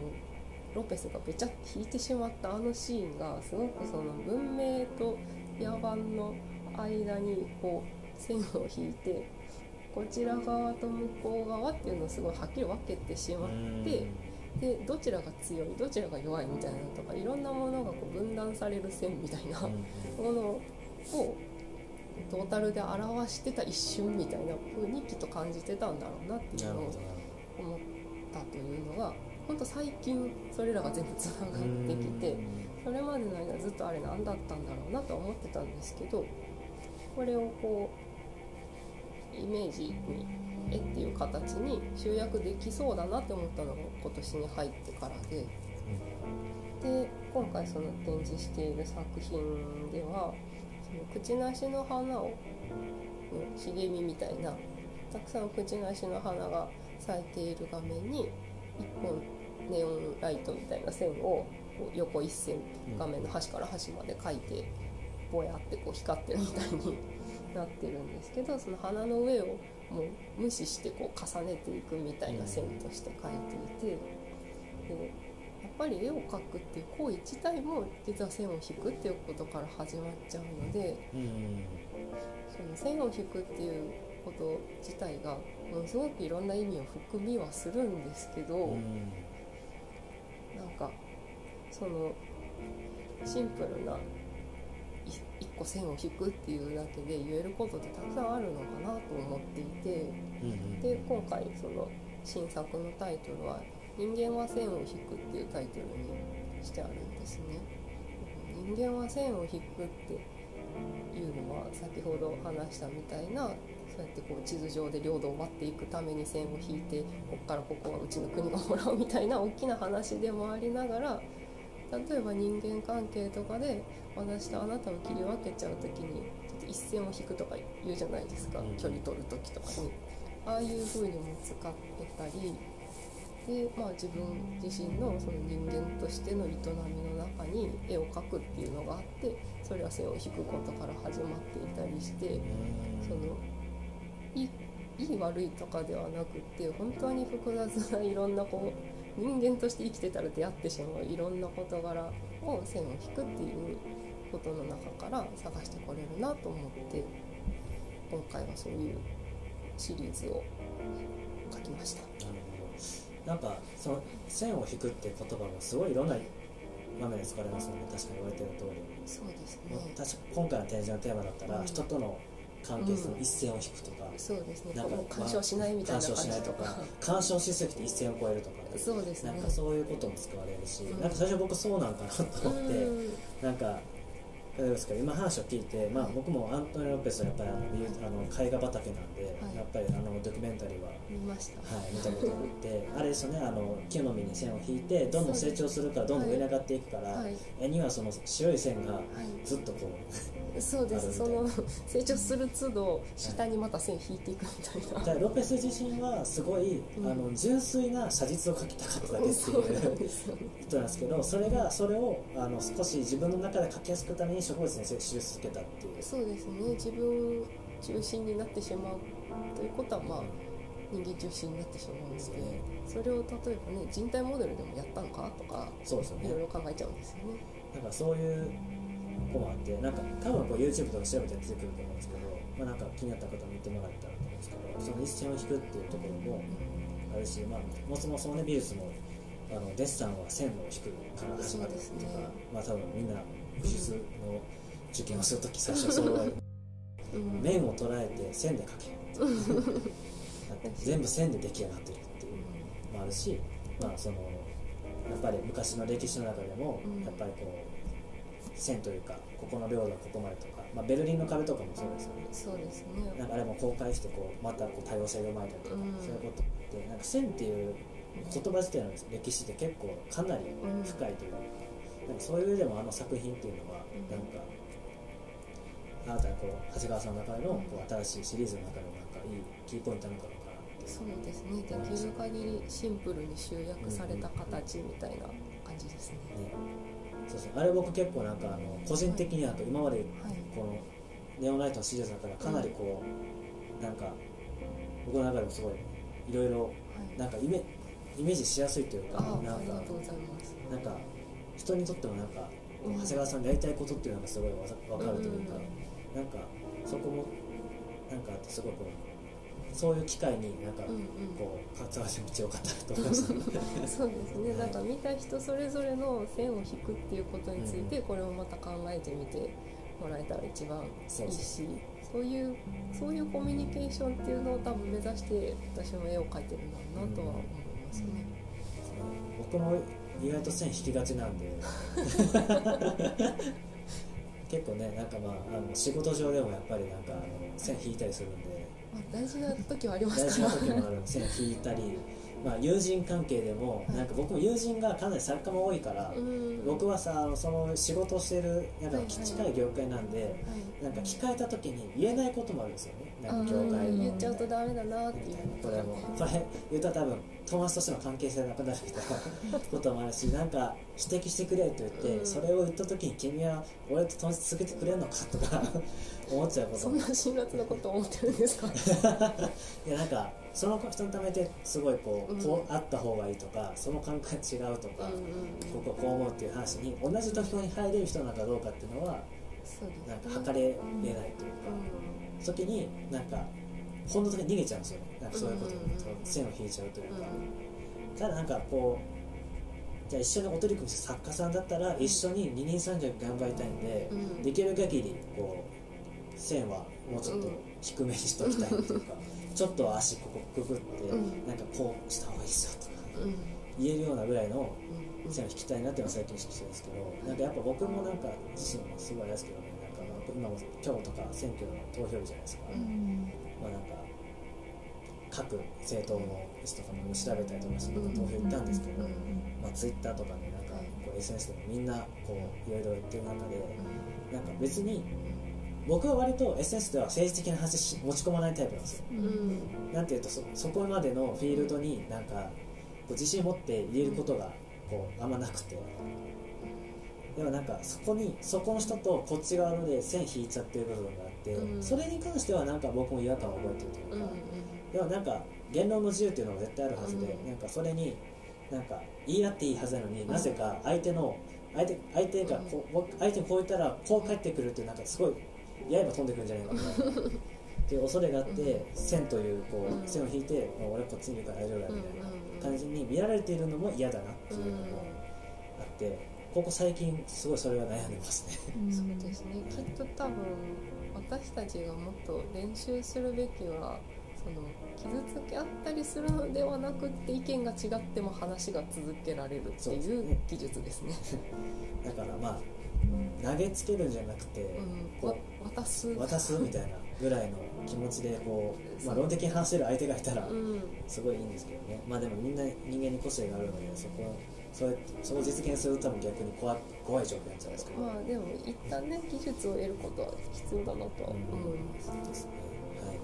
Speaker 2: ロペスがべちゃって引いてしまったあのシーンがすごくその文明と野蛮の間にこう線を引いてこちら側と向こう側っていうのをすごいはっきり分けてしまって。でどちらが強いどちらが弱いみたいなのとかいろんなものがこう分断される線みたいなものをトータルで表してた一瞬みたいな風にきっと感じてたんだろうなっていうのを思ったというのが本当最近それらが全部つながってきてそれまでの間ずっとあれ何だったんだろうなとは思ってたんですけどこれをこうイメージに絵っていう形に集約できそうだなって思ったのが今年に入ってからでで今回その展示している作品ではその口なしの花をの茂みみたいなたくさん口なしの花が咲いている画面に1本ネオンライトみたいな線をこう横一線画面の端から端まで描いてぼやってこう光ってるみたいになってるんですけどその花の上をもう無視してこう重ねていくみたいな線として描いていてでやっぱり絵を描くっていう行為自体も実は線を引くっていうことから始まっちゃうのでその線を引くっていうこと自体がものすごくいろんな意味を含みはするんですけど、なん。そのシンプルない一個線を引くっていうだけで言えることってたくさんあるのかなと思っていてで今回その新作のタイトルは「人間は線を引く」っていうタイトルにしてあるんですね。人間は線を引くっていうのは先ほど話したみたいなそうやってこう地図上で領土を割っていくために線を引いてこっからここはうちの国がもらうみたいな大きな話でもありながら例えば人間関係とかで私とあなたを切り分けちゃう時にちょっと一線を引くとか言うじゃないですか、
Speaker 1: うん。
Speaker 2: 距離取る時とかに。ああいう風にも使ってたりで、まあ、自分自身のその人間としての営みの中に絵を描くっていうのがあってそれは線を引くことから始まっていたりしてそのいいいい悪いとかではなくって本当に複雑ないろんなこう人間として生きてたら出会ってしまういろんな事柄を線を引くっていうことの中から探してこれるなと思って今回はそういうシリーズを書きました。
Speaker 1: なるほど。なんかその線を引くっていう言葉もすごいいろんな場面で使われますので確かに言われてる通り
Speaker 2: そうですね。
Speaker 1: 確か今回の展示のテーマだったら、
Speaker 2: うん。
Speaker 1: 人との関係性の一線を引くとか、
Speaker 2: そうですね。
Speaker 1: なんか
Speaker 2: 干渉しないみたいな感じ
Speaker 1: 干渉しないとか。干渉しすぎて一線を越えるとかね
Speaker 2: そうですね。
Speaker 1: なんかそういうことも使われるし、
Speaker 2: うん。
Speaker 1: なんか最初僕そうなんかなと思って、
Speaker 2: うん。
Speaker 1: なんかどうですか今話を聞いて、まあ、僕もアントニオ・ロペスはやっぱりあの絵画畑なんで、
Speaker 2: はい。
Speaker 1: やっぱりあのドキュメンタリーは、
Speaker 2: 見ました、
Speaker 1: はい、見たことがあって あれですよねあの木の実に線を引いてどんどん成長するからどんどん上に上がっていくから、
Speaker 2: はい。
Speaker 1: 絵にはその白い線が
Speaker 2: はい。
Speaker 1: ずっとこ
Speaker 2: そうです。その成長する都度下にまた線引いていくみたいな、
Speaker 1: うじゃあロペス自身はすごい、
Speaker 2: うん。
Speaker 1: あの純粋な写実を描きたかっただけっていう人なんですけどそれがそれをあの少し自分の中で描きやすくために植物に接し続けたっていう。
Speaker 2: そうですね。自分中心になってしまうということはまあ人間中心になってしまうんでそれを例えばね人体モデルでもやったのかとか
Speaker 1: そうですよね。
Speaker 2: いろいろ考えちゃうんですよね。
Speaker 1: なんかそういう子もあってなんか多分こう YouTube とか調べて出てくると思うんですけど、まあ、なんか気になった方見てもらえたらと思うんですけどその一線を引くっていうところもあるし、まあ、もそもそもね美術もあのデッサンは線を引くから始まるっていうか
Speaker 2: ね。
Speaker 1: まあ多分みんな美術の受験をするとき最初そういう
Speaker 2: うん。
Speaker 1: 面を捉えて線で描けよだって全部線で出来上がってるっていう。のもあるし、まあ、そのやっぱり昔の歴史の中でも
Speaker 2: うん。
Speaker 1: やっぱりこう線というかここの領土はここまでとか、まあ、ベルリンの壁とかもそうですよね。
Speaker 2: そうですね。
Speaker 1: なんかあれも公開してこうまたこう多様性が生まれたりとか、
Speaker 2: うん。
Speaker 1: そういうことってなんか線っていう言葉自体の歴史って結構かなり深いというか,、なんかそういう上でもあの作品っていうのは
Speaker 2: うん
Speaker 1: なんか新たにこう長谷川さんの中でのこう新しいシリーズの中でもなんかいいキーポイントなのかなって
Speaker 2: そうですね。できる限りシンプルに集約された形みたいな感じですね。
Speaker 1: ね。そうそう。あれ僕結構なんかあの個人的には今まで
Speaker 2: はい。
Speaker 1: このネオナイトのシリーズの中でかなりこうなんか僕の中でもすごいいろいろ
Speaker 2: はい。
Speaker 1: なんかイメイメージしやすいというか
Speaker 2: あ
Speaker 1: なんか
Speaker 2: ありがとうございます。
Speaker 1: なんか人にとってもなんか長谷川さんのやりたいことっていうのがすごいわわかるというか
Speaker 2: うん。
Speaker 1: なんかそこもなんかすごいこうそういう機会になんか
Speaker 2: うんうん。
Speaker 1: こう活わしてみてよかったなと思いました
Speaker 2: そうですね。なんか見た人それぞれの線を引くっていうことについてこれをまた考えてみてもらえたら一番いいしそういうそういうコミュニケーションっていうのを多分目指して私も絵を描いてるんだろうなとは思いますね。
Speaker 1: 僕も意外と線引きがちなんで。結構ねなんかまああの仕事上でもやっぱりなんかあの線引いたりするんで。
Speaker 2: まあ、大事な時はありま
Speaker 1: 大事な
Speaker 2: すから
Speaker 1: 時もある線引いたり、まあ、友人関係でも
Speaker 2: はい。
Speaker 1: なんか僕も友人がかなり作家も多いから、
Speaker 2: うん。
Speaker 1: 僕はさその仕事をしてるなんか近い業界なんで、
Speaker 2: はい。
Speaker 1: なんか聞かれた時に言えないこともあるんですよね。
Speaker 2: あ
Speaker 1: なんか業界の
Speaker 2: ー言っちゃうとダメだなっていう
Speaker 1: これも。これ言ったら多分友達としての関係性がなくなるみたいなこともあるしなんか指摘してくれと言って、
Speaker 2: うん。
Speaker 1: それを言った時に君は俺と友達続けてくれるのかとか 思っちゃうこと。も
Speaker 2: そんな辛辣なこと思ってるんですか？
Speaker 1: いやなんかその人のためですごいこう,、
Speaker 2: うん。
Speaker 1: こうあった方がいいとかその感覚が違うとか、
Speaker 2: うんうん
Speaker 1: こここう思うっていう話に同じ土俵に入れる人なのかどうかっていうのはなん。か測れれないというか、
Speaker 2: う
Speaker 1: 時になんか本能的に逃げちゃうんですよ。ねなんかそういうことに
Speaker 2: うん
Speaker 1: 線を引いちゃうというか、ただなんかこうじゃあ一緒にお取り組みした作家さんだったら一緒に二人三脚頑張りたいんで、
Speaker 2: うん。
Speaker 1: できる限りこう線はもうちょっと低めにしときたいというか、ちょっと足ここくぐって、
Speaker 2: うん。
Speaker 1: なんかこうした方がいいっすよとか
Speaker 2: うん。
Speaker 1: 言えるようなぐらいの
Speaker 2: うん。
Speaker 1: 線を引きたいなっていうのは最近意識してるんですけどなんかやっぱ僕もなんか自身もすごいあれですけど今も今日とか選挙の投票日じゃないですか、
Speaker 2: うん。
Speaker 1: まあなんか各政党の人とかも調べたりとかして僕投票行ったんですけど、まあ、ツイッターとかねなんかこう SNS でもみんなこういろいろ言ってる中でなんか別に僕は割と SNS では政治的な話し持ち込まないタイプなんですよ。
Speaker 2: うん。
Speaker 1: なんていうとそそこまでのフィールドになんかこう自信を持って言えることがこうあんまなくてでもなんかそこにそこの人とこっち側ので線引いちゃってる部分があって、
Speaker 2: うん。
Speaker 1: それに関してはなんか僕も違和感を覚えてるというか、
Speaker 2: うんうん
Speaker 1: でもなんか言論の自由っていうのが絶対あるはずで、
Speaker 2: うん
Speaker 1: なんかそれになんか言い合っていいはずなのに、なぜか相手の相手相手がこう相手にこう言ったらこう返ってくるっていうなんかすごい刃飛んでくるんじゃないかみたいな。っていう恐れがあって線というこう線を引いて、まあ、俺こっちにいるから大丈夫だみたいな感じに見られているのも嫌だなっていうのもあってここ最近すごいそれが悩んでますね。
Speaker 2: そうですね。きっと多分私たちがもっと練習するべきはその傷つけ合ったりするのではなくって意見が違っても話が続けられるっていう技術ですね。
Speaker 1: だからまあ投げつけるんじゃなくて、
Speaker 2: うん、渡す。
Speaker 1: 渡すみたいなぐらいの気持ちでこう、まあ、論的に話せる相手がいたらすごいいいんですけどね、まあでもみんな人間に個性があるのでそこそれそれを実現すると多分逆に怖怖い状況なんじゃないですか、
Speaker 2: まあでも一旦ね技術を得ることは必要だなとは。思います、
Speaker 1: うん、ですね。はい。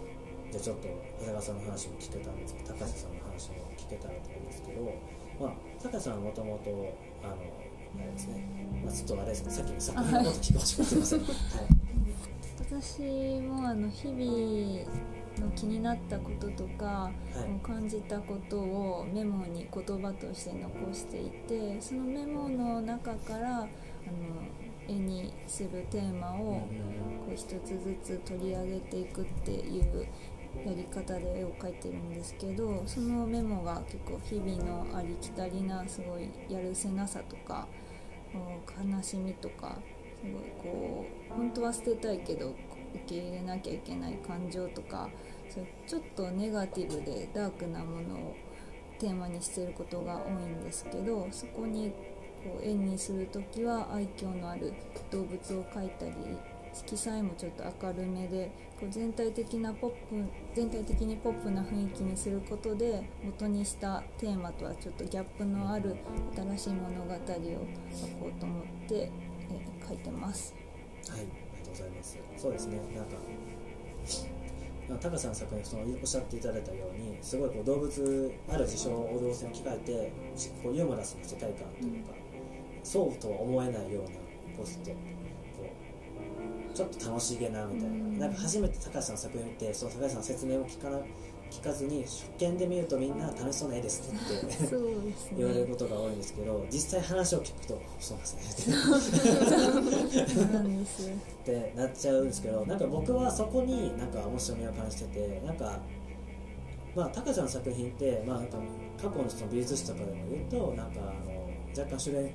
Speaker 1: じゃあちょっと長谷川さんの話も聞けたんですけど高橋さんの話も聞けたらと思うんですけどまあ高橋さんはもともとあのあれですね、まあ、ちょっとあれですねさっき作品のこと聞かせてません、はい、
Speaker 3: 私もあの日々の気になったこととか、はい、感じたことをメモに言葉として残していてそのメモの中からあの絵にするテーマをこう一つずつ取り上げていくっていうやり方で絵を描いてるんですけどそのメモが結構日々のありきたりなすごいやるせなさとか悲しみとかすごいこう本当は捨てたいけど受け入れなきゃいけない感情とかそちょっとネガティブでダークなものをテーマにしてることが多いんですけどそこにこう絵にする時は愛嬌のある動物を描いたり色彩もちょっと明るめでこう全体的なポップ全体的にポップな雰囲気にすることで元にしたテーマとはちょっとギャップのある新しい物語を書こうと思って、えー、書いてます。
Speaker 1: はい、ございます。そうですね。なんか。タカさんの作品そのおっしゃっていただいたようにすごいこう動物ある事象を動物に置き換えてこうユーモラスな世界観というか、そうとは思えないようなポストちょっと楽しげなみたいな,、なんか初めて高橋さんの作品見てその高橋さんの説明を聞かな聞かずに初見で見るとみんな楽しそうな絵ですって。ね、言われることが多いんですけど実際話を聞くとそうですね。って なっちゃうんですけどなんか僕はそこになんか面白みを感じててなんかまあ高橋さんの作品って、まあ、なんか過去のその美術史とかでも言うとなんかあの若干シュレンのこ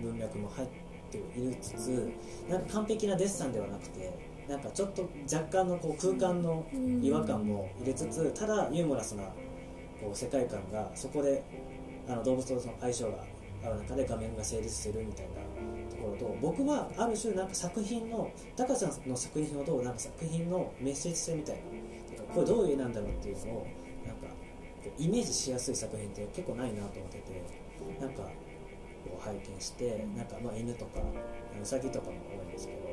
Speaker 1: う文脈も入ってているつつなんか完璧なデッサンではなくてなんかちょっと若干のこう空間の違和感も入れつつただユーモラスなこう世界観がそこであの動物とその相性がある中で画面が成立するみたいなところと僕はある種なんか作品の高さんの作品ほどなんか作品のメッセージ性みたいなこれどういう絵なんだろうっていうのをなんかイメージしやすい作品って結構ないなと思っててなんかを拝見してなんかまあ犬とかウサギとかも多いんですけど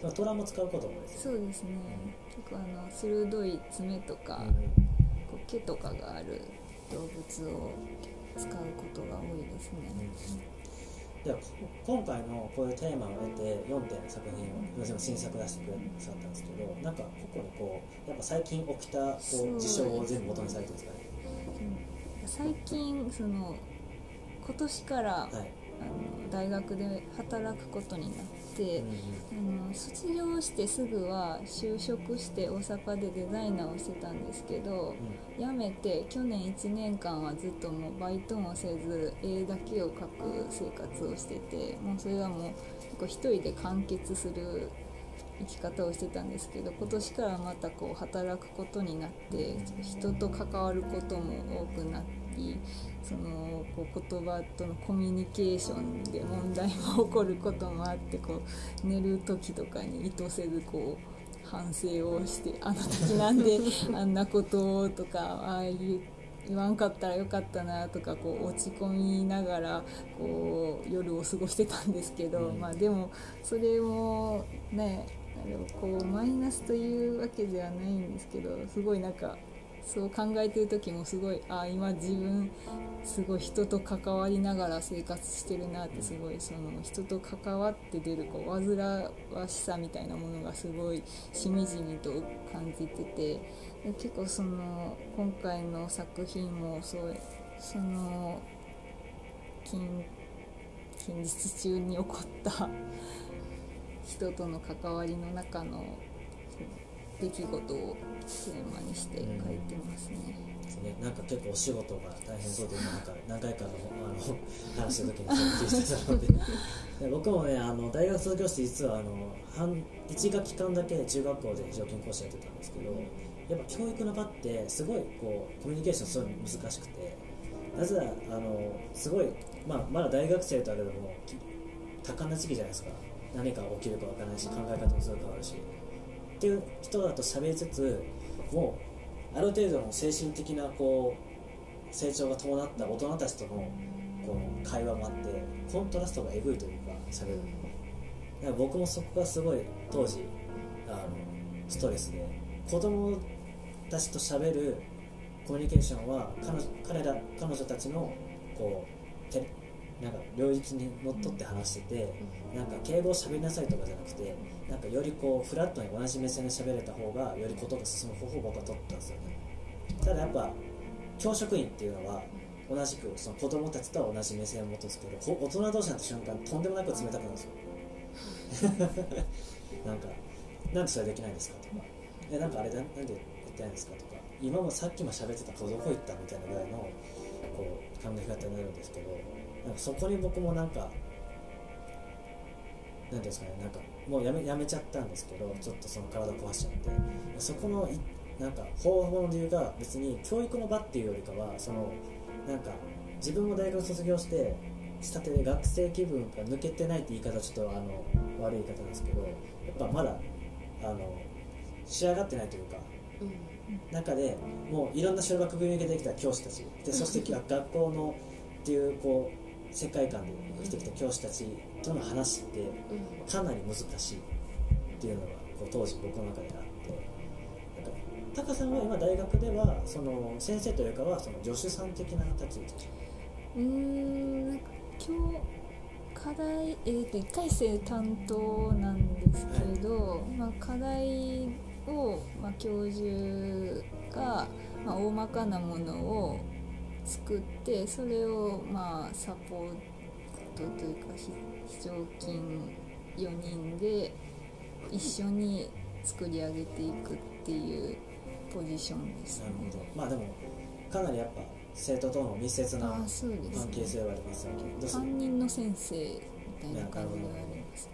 Speaker 1: その虎も使うこともです
Speaker 3: そうですね、うん、結構あの鋭い爪とか、うん、こう毛とかがある動物を使うことが多いですね、
Speaker 1: うん、で今回のこういうテーマを得て4点の作品をも新作出してくださったんですけどなんかここにこうやっぱ最近起きたこう事象を全部元にされてるんですかね？
Speaker 3: 最近その今年から、はい、あの大学で働くことになっあの卒業してすぐは就職して大阪でデザイナーをしてたんですけど、うん、辞めて去年1年間はずっともうバイトもせず絵だけを描く生活をしててもうそれはもう結構一人で完結する生き方をしてたんですけど今年からまたこう働くことになって人と関わることも多くなりそのこう言葉とのコミュニケーションで問題も起こることもあってこう寝る時とかに意図せずこう反省をしてあの時なんで あんなこととかああいう言わんかったらよかったなとかこう落ち込みながらこう夜を過ごしてたんですけど、まあ、でもそれもねこうマイナスというわけではないんですけどすごいなんかそう考えてる時もすごいあ今自分すごい人と関わりながら生活してるなってすごいその人と関わって出るこう煩わしさみたいなものがすごいしみじみと感じてて結構その今回の作品もそうその近日中に起こった人との関わりの中の出来事をテーマにして書いてますね。
Speaker 1: ね、なんか結構お仕事が大変そうで今なんか何回かのあの話した時にそう聞いてたので。で僕もねあの大学卒業して実はあの半1学期間だけ中学校で非常勤講師やってたんですけどやっぱ教育の場ってすごいこうコミュニケーションすごい難しくてなぜあのすごい、まあ、まだ大学生とあれども多感な時期じゃないですか何か起きるかわからないし考え方もすごい変わるし。っていう人だと喋りつつもうある程度の精神的なこう成長が伴った大人たちとのこの会話もあってコントラストがえぐいというか喋るのだから僕もそこがすごい当時あのストレスで子供たちと喋るコミュニケーションは彼彼ら彼女たちのこうなんか領域にのっとって話しててなんか敬語を喋りなさいとかじゃなくてなんかよりこうフラットに同じ目線で喋れた方がよりことが進む方法を僕は取ったんですよね。ただやっぱ教職員っていうのは同じくその子供たちとは同じ目線を持つんですけどこ大人同士になった瞬間とんでもなく冷たくなるんですよ。なんかなんでそれできないんですかとか。えなんかあれだなんでやってないんですかとか。今もさっきも喋ってた子どこ行ったみたいなぐらいのこう考え方になるんですけどなんかそこに僕もなんかなんていうんですかねなんかもうやめやめちゃったんですけどちょっとその体壊しちゃって。そこのいなんか方法の理由が別に教育の場っていうよりかはそのなんか自分も大学卒業してしたてで学生気分が抜けてないって言い方はちょっとあの悪い言い方ですけどやっぱまだあの仕上がってないというか中でもういろんな小学部に向けてきた教師たち。でそして学校のっていうこう世界観で生きてきた教師たちとの話ってかなり難しいっていうのがこう当時僕の中であってなんかタカさんは今大学ではその先生というかはその助手さん的な立ち位置
Speaker 3: うーん。なんか今日課題、えー、と1回生担当なんですけど、まあ、課題を、まあ、教授が、まあ、大まかなものを作ってそれを、まあ、サポートというかひ非常勤4人で一緒に作り上げていくっていうポジションです
Speaker 1: なるほど。まあでもかなりやっぱ生徒との密接な関係性はありますよね。ど
Speaker 3: 担任の先生みたいな感じではあります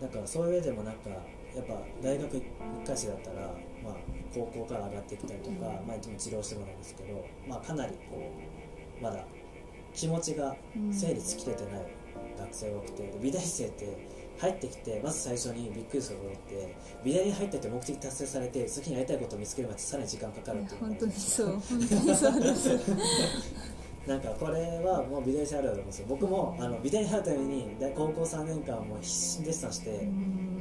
Speaker 1: だからそういう上でもなんかやっぱ大学1回生だったら、まあ、高校から上がってきたりとか、まあ、いつも治療してもらうんですけど、まあ、かなりこうまだ気持ちが整理つきれてない学生が多くてで美大生って入ってきてまず最初にびっくりすることって美大に入ってて目的達成されて次にやりたいことを見つけるまでさらに時間かかるっていう
Speaker 3: 本当にそう。本当にそうです
Speaker 1: なんかこれはもう美大生あるあるなんですよ。僕もあの美大に入るために大高校3年間もう必死にデッサンして、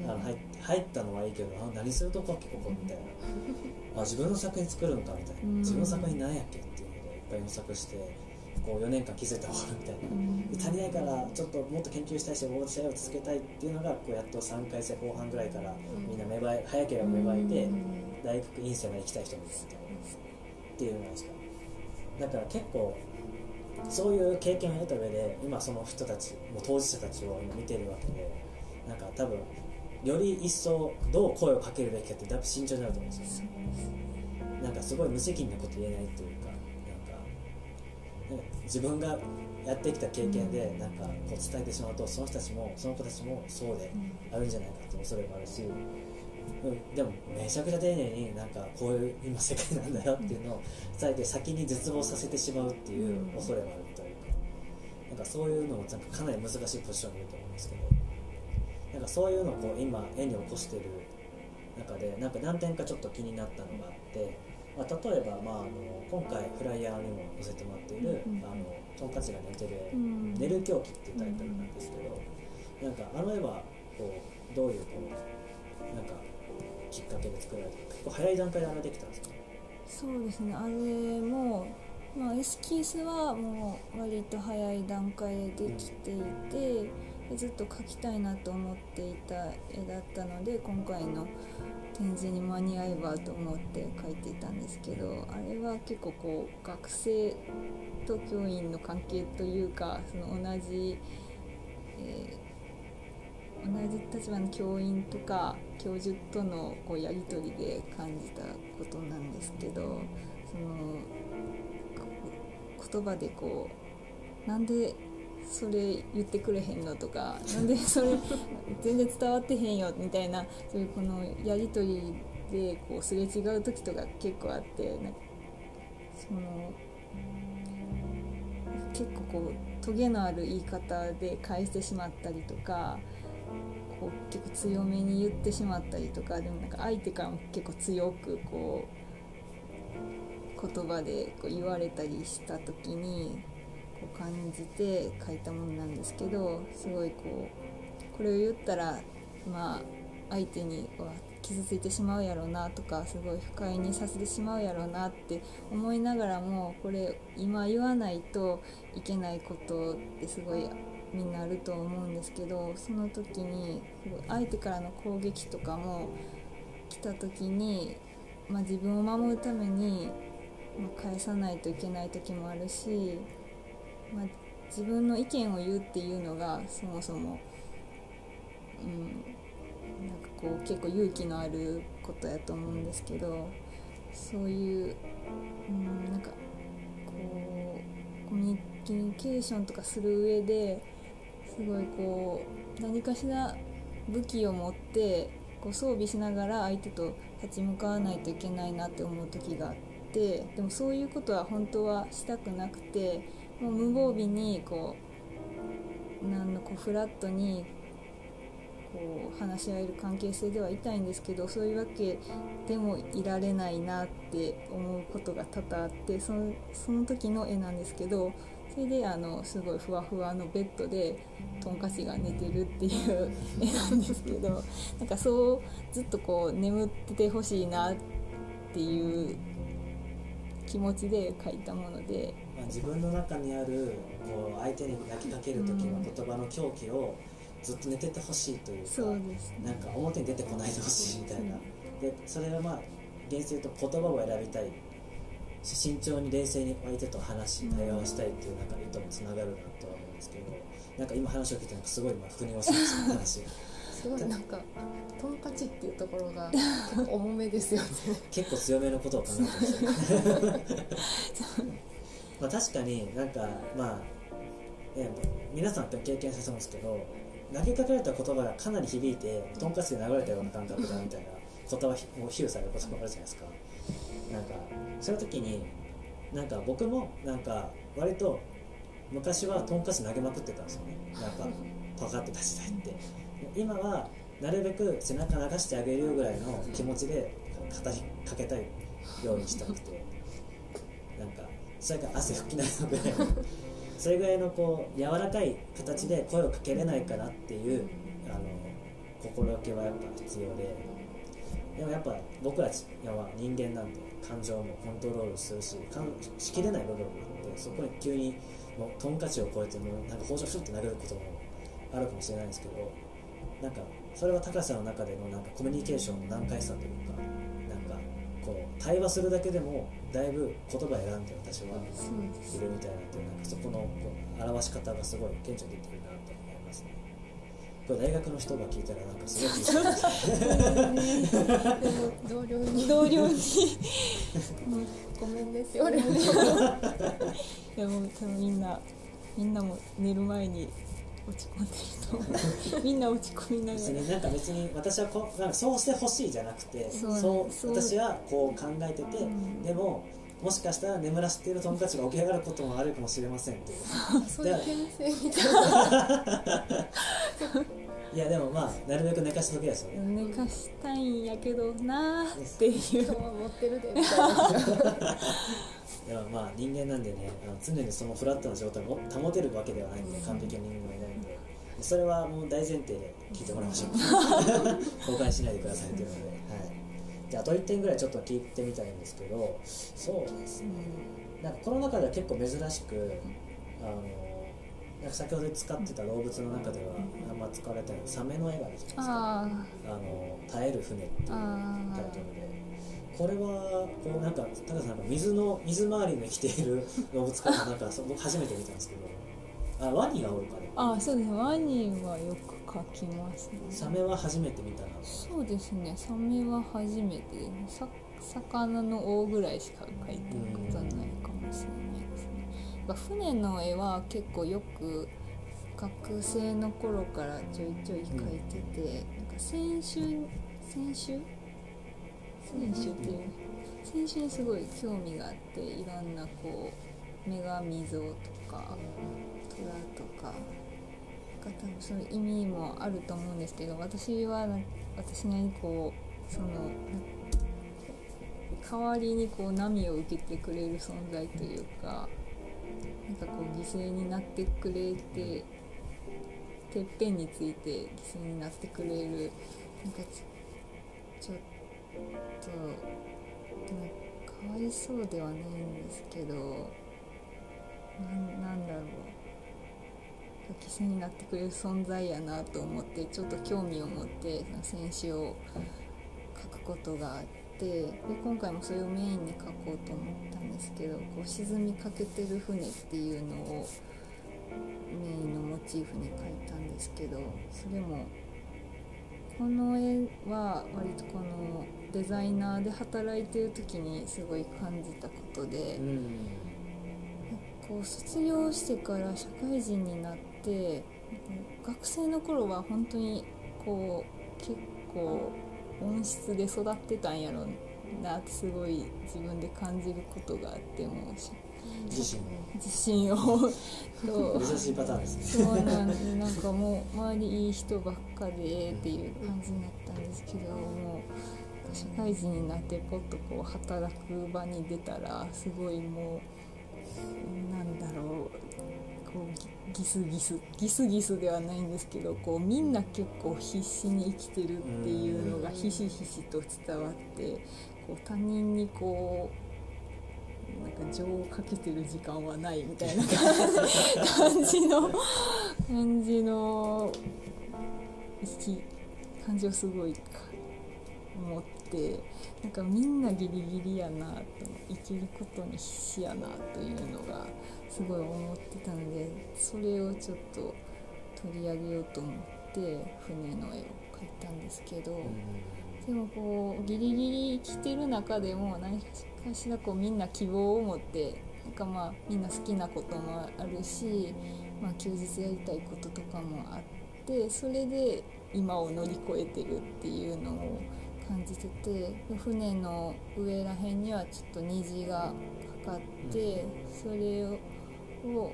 Speaker 1: あの入っ入ったのはいいけどあ何するとこっけここみたいな。あ自分の作品作るのかみたいな。
Speaker 3: うん。
Speaker 1: 自分の作品何やっけっていうのでいっぱい模索してこう4年間気づいたら終わるみたいな。で足りないからちょっともっと研究したいし大試合を続けたいっていうのがこうやっと3回生後半ぐらいからみんな芽生え早ければ芽生えて大学院生まで行きたい人もいるみたいなっていうのなんですか？だから結構そういう経験を得た上で今その人たちもう当事者たちを今見てるわけでなんか多分より一層どう声をかけるべきかってだいぶ慎重になると思うんですよなんかすごい無責任なこと言えないというかなんかなんか自分がやってきた経験でなんかこう伝えてしまうとその人たちもその子たちもそうであるんじゃないかという恐れもあるし、でもめちゃくちゃ丁寧になんかこういう今世界なんだよっていうのを伝えて先に絶望させてしまうっていう恐れもあるというかなんかそういうのもなんかかなり難しいポジションにいると思うんですけどなんかそういうのをこう今絵に起こしてる中でなんか何点かちょっと気になったのがあって、まあ、例えば、まあ、あの今回フライヤーにも載せてもらっている
Speaker 3: うん「
Speaker 1: あのトンカチが寝てる絵」
Speaker 3: うん。
Speaker 1: 寝る狂気っていうタイトルなんですけど、なんかあの絵はこうどういうこうなんかきっかけで作られて結構早い段階であれできたんですか？
Speaker 3: そうですねあれも、まあ、エスキースはもう割と早い段階でできていてでずっと描きたいなと思っていた絵だったので今回の展示に間に合えばと思って描いていたんですけどあれは結構こう学生と教員の関係というかその同じえー同じ立場の教員とか教授とのこうやり取りで感じたことなんですけどそのこ言葉でこうなんでそれ言ってくれへんのとか なんでそれ全然伝わってへんよみたいなそういうこのやり取りでこうすれ違う時とか結構あってなんかその結構こうトゲのある言い方で返してしまったりとかこう結構強めに言ってしまったりとかでもなんか相手からも結構強くこう言葉でこう言われたりした時にこう感じて書いたものなんですけどすごいこうこれを言ったらまあ相手には傷ついてしまうやろうなとかすごい不快にさせてしまうやろうなって思いながらもこれ今言わないといけないことってすごいみんなると思うんですけどその時に相手からの攻撃とかも来た時に、まあ、自分を守るために、まあ返さないといけない時もあるし、まあ、自分の意見を言うっていうのがそもそも、うん、なんかこう結構勇気のあることやと思うんですけどそういう、うん、なんかこうコミュニケーションとかする上ですごいこう何かしら武器を持ってこう装備しながら相手と立ち向かわないといけないなって思う時があってでもそういうことは本当はしたくなくてもう無防備にこうなんのこうフラットにこう話し合える関係性ではいたいんですけどそういうわけでもいられないなって思うことが多々あってそのその時の絵なんですけどそれであのすごいふわふわのベッドでトンカチが寝てるっていう絵なんですけど なんかそうずっとこう眠っててほしいなっていう気持ちで描いたもので。
Speaker 1: まあ、自分の中にあるこう相手に泣きかける時の言葉の狂気をずっと寝ててほしいというか
Speaker 3: そうですね。
Speaker 1: なんか表に出てこないでほしいみたいな。でそれはまあ現実で言うと言葉を選びたい。し慎重に冷静に相手と話し対話をしたいっていうなんか意図につながるなとは思うんですけどなんか今話を聞いてなんかすごい今腑に落ちました話が
Speaker 2: すごいなんかトンカチっていうところが結 構重めですよね。
Speaker 1: 結構強めのことを考えてましたねまあ確かになんかまあ、ね、皆さんって経験させますけど投げかけられた言葉がかなり響いてトンカチで流れたような感覚だみたいな言葉を比喩されることもあるじゃないですか。なんかそういう時になんか僕もなんか割と昔はトンカチ投げまくってたんですよね。なんかパカってた時代って。今はなるべく背中流してあげるぐらいの気持ちで語りかけたいようにしたくて。なんかそれか汗拭きないのぐらいそれぐらいのこう柔らかい形で声をかけれないかなっていうあの心がけはやっぱ必要で。でもやっぱ僕らは人間なんで。感情もコントロールするししきれない部分もあってそこに急にもうトンカチを超えてもうなんか包丁シュッて投げることもあるかもしれないんですけどなんかそれは高さの中でのなんかコミュニケーションの難解さというかなんかこう対話するだけでもだいぶ言葉選んで私はいるみたいなっていうなんかそこのこう表し方がすごい顕著に出てるなと思いますねこれ大学の人が聞いたらなんかすごい聞いてますね
Speaker 2: でも同僚に
Speaker 3: 同僚に
Speaker 2: ごめんねって言われて
Speaker 3: いやもう多分みんなみんなも寝る前に落ち込んでるとみんな落ち込みながら
Speaker 1: なんか別に私はこうなんかそうしてほしいじゃなくて
Speaker 3: そう
Speaker 1: そう
Speaker 3: そう
Speaker 1: 私はこう考えてて、
Speaker 3: うん
Speaker 1: でももしかしたら眠らせているトンカチが起き上がることもあるかもしれませんっていう
Speaker 2: そういう牽制みたいな。い
Speaker 1: やでもまあなるべく寝かしとけですよね、
Speaker 3: 寝かしたいんやけどなーっていう。
Speaker 2: 今日は持ってるでみたいな
Speaker 1: でもまあ人間なんでねあの常にそのフラットな状態を保てるわけではないんで完璧な人間はいないんで。それはもう大前提で聞いてもらいましょう。公開しないでくださいというので、はい、じゃああと1点ぐらいちょっと聞いてみたいんですけどそうですね。なんかこの中では結構珍しくあのなんか先ほど使ってた動物の中ではあんま使われてないサメの絵があるじゃないですか。
Speaker 3: あ
Speaker 1: あの耐える船っていう
Speaker 3: あ
Speaker 1: タイトルで。これはこうなんか高橋さんなんか水の 水回りに生きている動物かななんかそ僕初めて見たんですけど。あワニがおるかね
Speaker 3: あそうです。ワニはよく描きますね。
Speaker 1: サメは初めて見たな。
Speaker 3: そうですね。サメは初めてですさ魚の尾ぐらいしか描いたことはないかもしれないですね。船の絵は結構よく学生の頃からちょいちょい描いてて、なんか先週先週？先週っていう。先週にすごい興味があっていろんなこう女神像とか虎とかが多分その意味もあると思うんですけど私はな私なりにこうその代わりにこう波を受けてくれる存在というかなんかこう犠牲になってくれててっぺんについて犠牲になってくれるなんかちちょっとでもかわいそうではないんですけどななんだろう。犠牲になってくれる存在やなと思ってちょっと興味を持って選手を書くことがあってで今回もそれをメインに書こうと思ったんですけどこう沈みかけてる船っていうのをメインのモチーフに描いたんですけどそれもこの絵は割とこのデザイナーで働いてる時にすごい感じたことで。
Speaker 1: うん
Speaker 3: こう卒業してから社会人になって学生の頃は本当にこう結構温室で育ってたんやろなってすごい自分で感じることがあっても
Speaker 1: 自信。
Speaker 3: 自信を。と
Speaker 1: 珍しいパターンですね。
Speaker 3: そうなんでなんかもう周りいい人ばっかでっていう感じになったんですけどもう社会人になってポッとこう働く場に出たらすごいもうなんだろうこうギスギスギスギスではないんですけどこうみんな結構必死に生きてるっていうのがひしひしと伝わってこう他人にこうなんか情をかけてる時間はないみたいな感じの 感じの感じをすごいか持ってなんかみんなギリギリやなと生きることに必死やなというのがすごい思ってたのでそれをちょっと取り上げようと思って船の絵を描いたんですけど。でもこうギリギリ生きてる中でも何かしらこうみんな希望を持ってなんかまあみんな好きなこともあるし、まあ、休日やりたいこととかもあってそれで今を乗り越えてるっていうのを感じてて船の上らへんにはちょっと虹がかかってそれをこ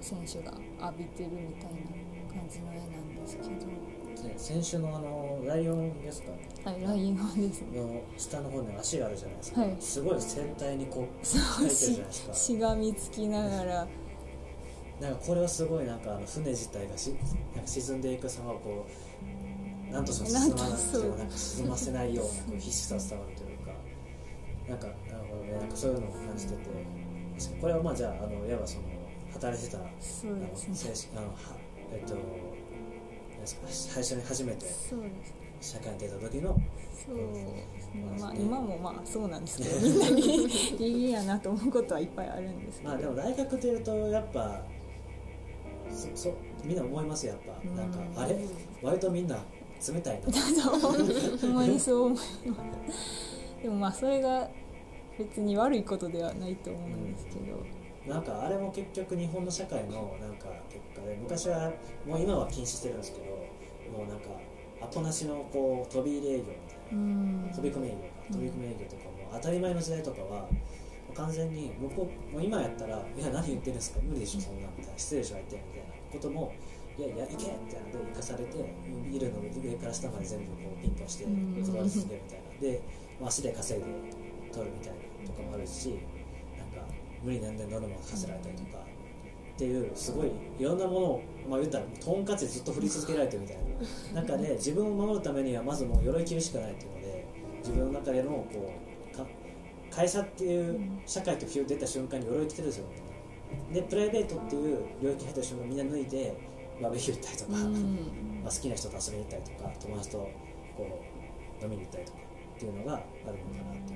Speaker 3: う選手が浴びてるみたいな感じの絵なんですけど。
Speaker 1: 先週のあのライオンですか
Speaker 3: はい、ライオンですね。
Speaker 1: の下の方に足があるじゃないですか、
Speaker 3: はい。
Speaker 1: すごい全体にこう
Speaker 3: そう
Speaker 1: 描いてるじゃないですか。
Speaker 3: しがみつきながら、
Speaker 1: なんかこれはすごいなんかあの船自体がしなんか沈んでいく様をこうなんとしても沈まなくてもなんか沈ませないような必死さが伝わるというか。なんかなるほどね。なんかそういうのを感じててこれはまあじゃああのいわばその働いてた
Speaker 3: ね。
Speaker 1: あのはえっと何ですか最初に初めて。社会に出た時の
Speaker 3: そう。まあ今もまあそうなんですけど、みんなにいいやなと思うことはいっぱいあるんですけど。
Speaker 1: まあでも大学というとやっぱそそみんな思いますよやっぱなんか
Speaker 3: うん
Speaker 1: あれ？割とみんな冷たいな
Speaker 3: ほんまにそう思います。でもまあそれが別に悪いことではないと思うんですけど。
Speaker 1: なんかあれも結局日本の社会のなんか結果で昔はもう今は禁止してるんですけどもうなんかアポなしのこう飛び入り営業みたいな
Speaker 3: うん。
Speaker 1: 飛び込み営業か飛び込み営業とかも当たり前の時代とかは完全に向こうもう今やったら「いや何言ってるんですか？無理でしょそんな」みたいな「失礼でしょ相手」みたいなことも「いやいや行け!」みたいなので行かされているのを上から下まで全部こうピンポンして
Speaker 3: うん
Speaker 1: 断り続けるみたいなで、まあ、足で稼いで取るみたいなとかもあるしなんか無理なんでノルマを課せられたりとか。っていうすごいいろんなものを、まあ、言ったらトンカチでずっと振り続けられてるみたいな中で自分を守るためにはまずもう鎧着るしかないっていうので自分の中でのこうか会社っていう社会と出た瞬間に鎧着てるんですよでプライベートっていう領域入った瞬間みんな脱いでバーベキュー行ったりとか、
Speaker 3: うん。
Speaker 1: まあ、好きな人と遊びに行ったりとか友達とこう飲みに行ったりとかっていうのがあるのかなって思っててなんか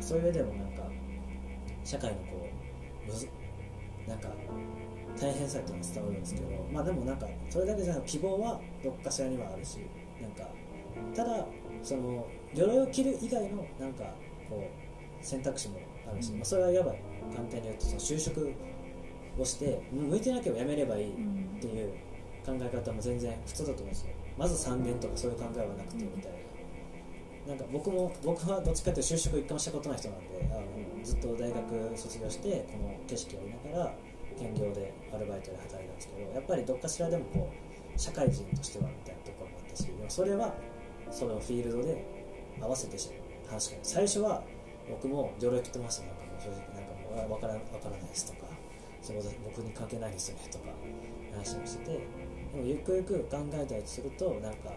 Speaker 1: そういう上でもなんか社会のこうむずなんか大変さっていうのが伝わるんですけどまあでもなんかそれだけじゃなく希望はどっかしらにはあるしなんかただその鎧を着る以外のなんかこう選択肢もあるし、まあ、それはやばい簡単に言うとその就職をして向いてなければ辞めればいいっていう考え方も全然普通だと思うんですよ。まず3年とかそういう考えはなくてみたいななんか僕も僕はどっちかというと就職一回もしたことない人なんであのずっと大学卒業してこの景色を見ながら兼業でアルバイトで働いたんですけどやっぱりどっかしらでもこう社会人としてはみたいなところもあったしでもそれはそのフィールドで合わせて話しか最初は僕も鎧着てましたなんかもう正直。なんかもう分から分からないですとかそれ僕に関係ないですよねとか話をしてて。でもゆくゆく考えたりするとなんか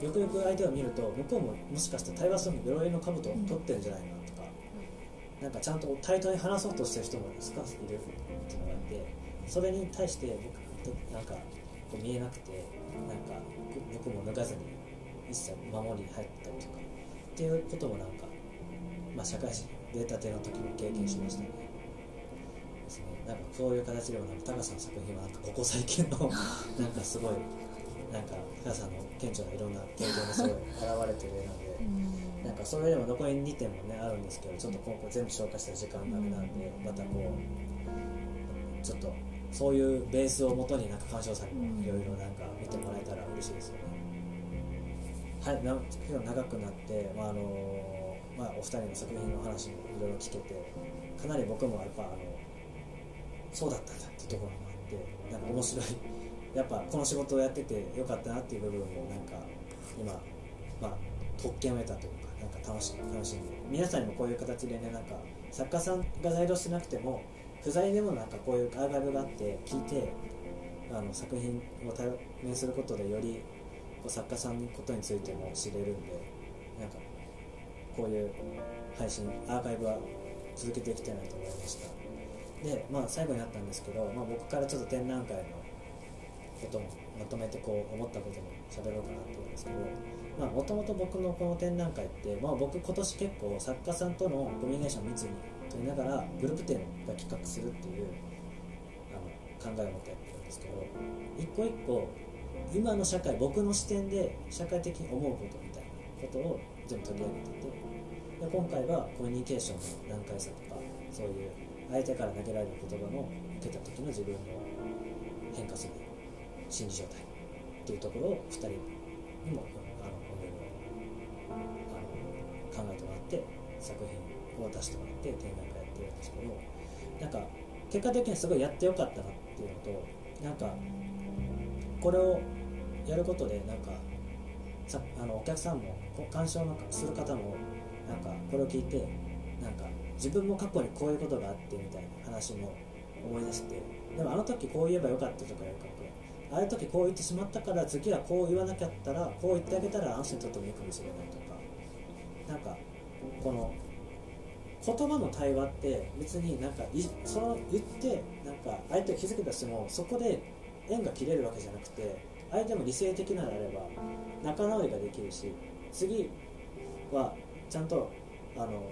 Speaker 1: よくよく相手を見ると向こうももしかして対話するの鎧の兜を取ってるんじゃないかなとか、なんかちゃんと対等に話そうとしてる人も少しいるっていうのがあってそれに対して僕なんかこう見えなくてなんか僕も脱がずに一切守りに入ったりとかっていうこともなんか、まあ、社会人出たての時も経験しましたね。ですね。なんかそういう形でもなんか高さんの作品はなんかここ最近の なんかすごいなんか高さんの顕著ないろんな経験がすごい現れてる絵なんで、なんかそれでも残り2点もねあるんですけどちょっと今後全部紹介したら時間なくなんでまたこうちょっとそういうベースをもとになんか鑑賞さんにもいろいろなんか見てもらえたら嬉しいですよね。はい、な結構長くなって、まああのまあ、お二人の作品の話もいろいろ聞けてかなり僕もやっぱあのそうだったんだっていうところもあってなんか面白いやっぱこの仕事をやっててよかったなっていう部分もなんか今、まあ、特権を得たというかなんか楽し楽しんで皆さんにもこういう形でねなんか作家さんが在庫してなくても不在でもなんかこういうアーカイブがあって聞いてあの作品を対面することでよりこう作家さんのことについても知れるんでなんかこういう配信アーカイブは続けていきたいなと思いました。でまあ最後になったんですけど、まあ、僕からちょっと展覧会のこともまとめてこう思ったことも喋ろうかなと思うんですけどもともと僕のこの展覧会って、まあ、僕今年結構作家さんとのコミュニケーションを密に取りながらグループ展が企画するっていうあの考えを持ってやってるんですけど一個一個今の社会僕の視点で社会的に思うことみたいなことを全部取り上げててで今回はコミュニケーションの難解さとかそういう相手から投げられる言葉の受けた時の自分の変化する。心理状態っていうところを2人にもあのこのあの考えてもらって作品を出してもらって展覧会やってるんですけどなんか結果的にすごいやってよかったなっていうのとなんかこれをやることでなんかさあのお客さんも鑑賞のする方もなんかこれを聞いてなんか自分も過去にこういうことがあってみたいな話も思い出してでもあの時こう言えばよかったとかよかったああいう時こう言ってしまったから次はこう言わなかったらこう言ってあげたらあの人にとってもいいかもしれないとか。なんかこの言葉の対話って別になんかいその言ってなんか相手を気づけたしてもそこで縁が切れるわけじゃなくて相手も理性的なのであれば仲直りができるし次はちゃんとあの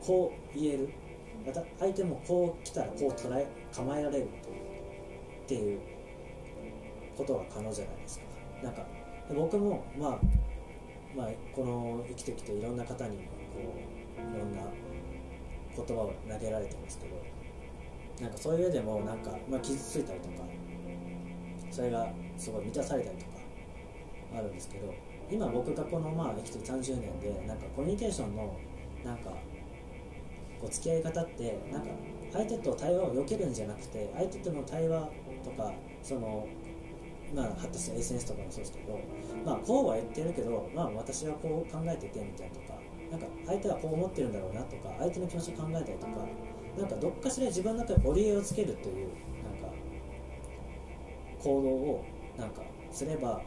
Speaker 1: こう言える。また相手もこう来たらこう捉え構えられるっていう。ことが可能じゃないですか。なんか僕もまあまあこの生きてきていろんな方にこういろんな言葉を投げられてますけどなんかそういう上でもなんか、まあ、傷ついたりとかそれがすごい満たされたりとかあるんですけど今僕がこのまあ生きてる30年でなんかコミュニケーションのなんかこう付き合い方ってなんか相手と対話を避けるんじゃなくて相手との対話とかそのまあ発達した SNS とかもそうですけどまあこうは言ってるけどまあ私はこう考えててみたいなとかなんか相手はこう思ってるんだろうなとか相手の気持ちを考えたりとかなんかどっかしら自分の中で折り合いをつけるというなんか行動をなんかすれば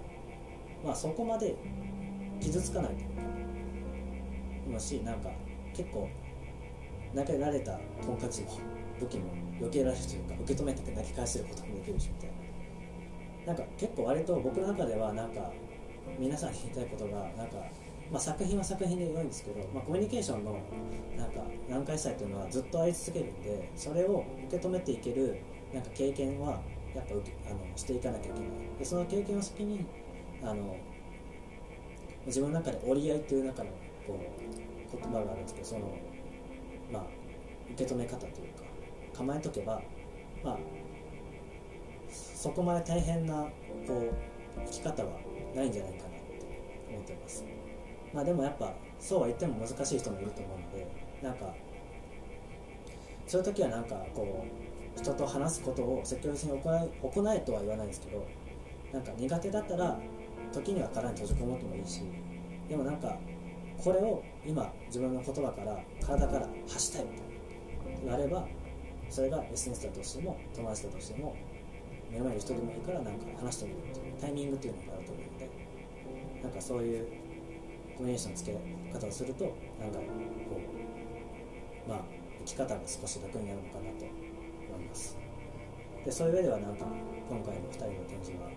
Speaker 1: まあそこまで傷つかないというかもしなんか結構投げられたトンカチも武器も避けられるというか受け止めて投げ返せることもできるしみたいな。なんか結構割と僕の中ではなんか皆さんに言いたいことがなんか、まあ、作品は作品で良いんですけど、まあ、コミュニケーションのなんか難解さというのはずっとあり続けるんでそれを受け止めていけるなんか経験はやっぱあのしていかなきゃいけない。でその経験を先にあの自分の中で折り合いっていう中のこう言葉があるんですけどそのまあ受け止め方というか構えとけばまあそこまで大変なこう生き方はないんじゃないかなって思ってます。まあでもやっぱそうは言っても難しい人もいると思うのでなんかそういう時はなんかこう人と話すことを積極的に行行えとは言わないですけどなんか苦手だったら時には殻に閉じこもってもいいしでもなんかこれを今自分の言葉から体から発したいみたいながあればそれが SNS だとしても友達だとしても目の前に人でもいいからなんか話してみるっていうタイミングっていうのがあると思うのでなんかそういうコミュニケーションのつけ方をするとなんかこうまあ生き方が少し楽になるのかなと思います。でそういう上ではなんか今回の2人の展示は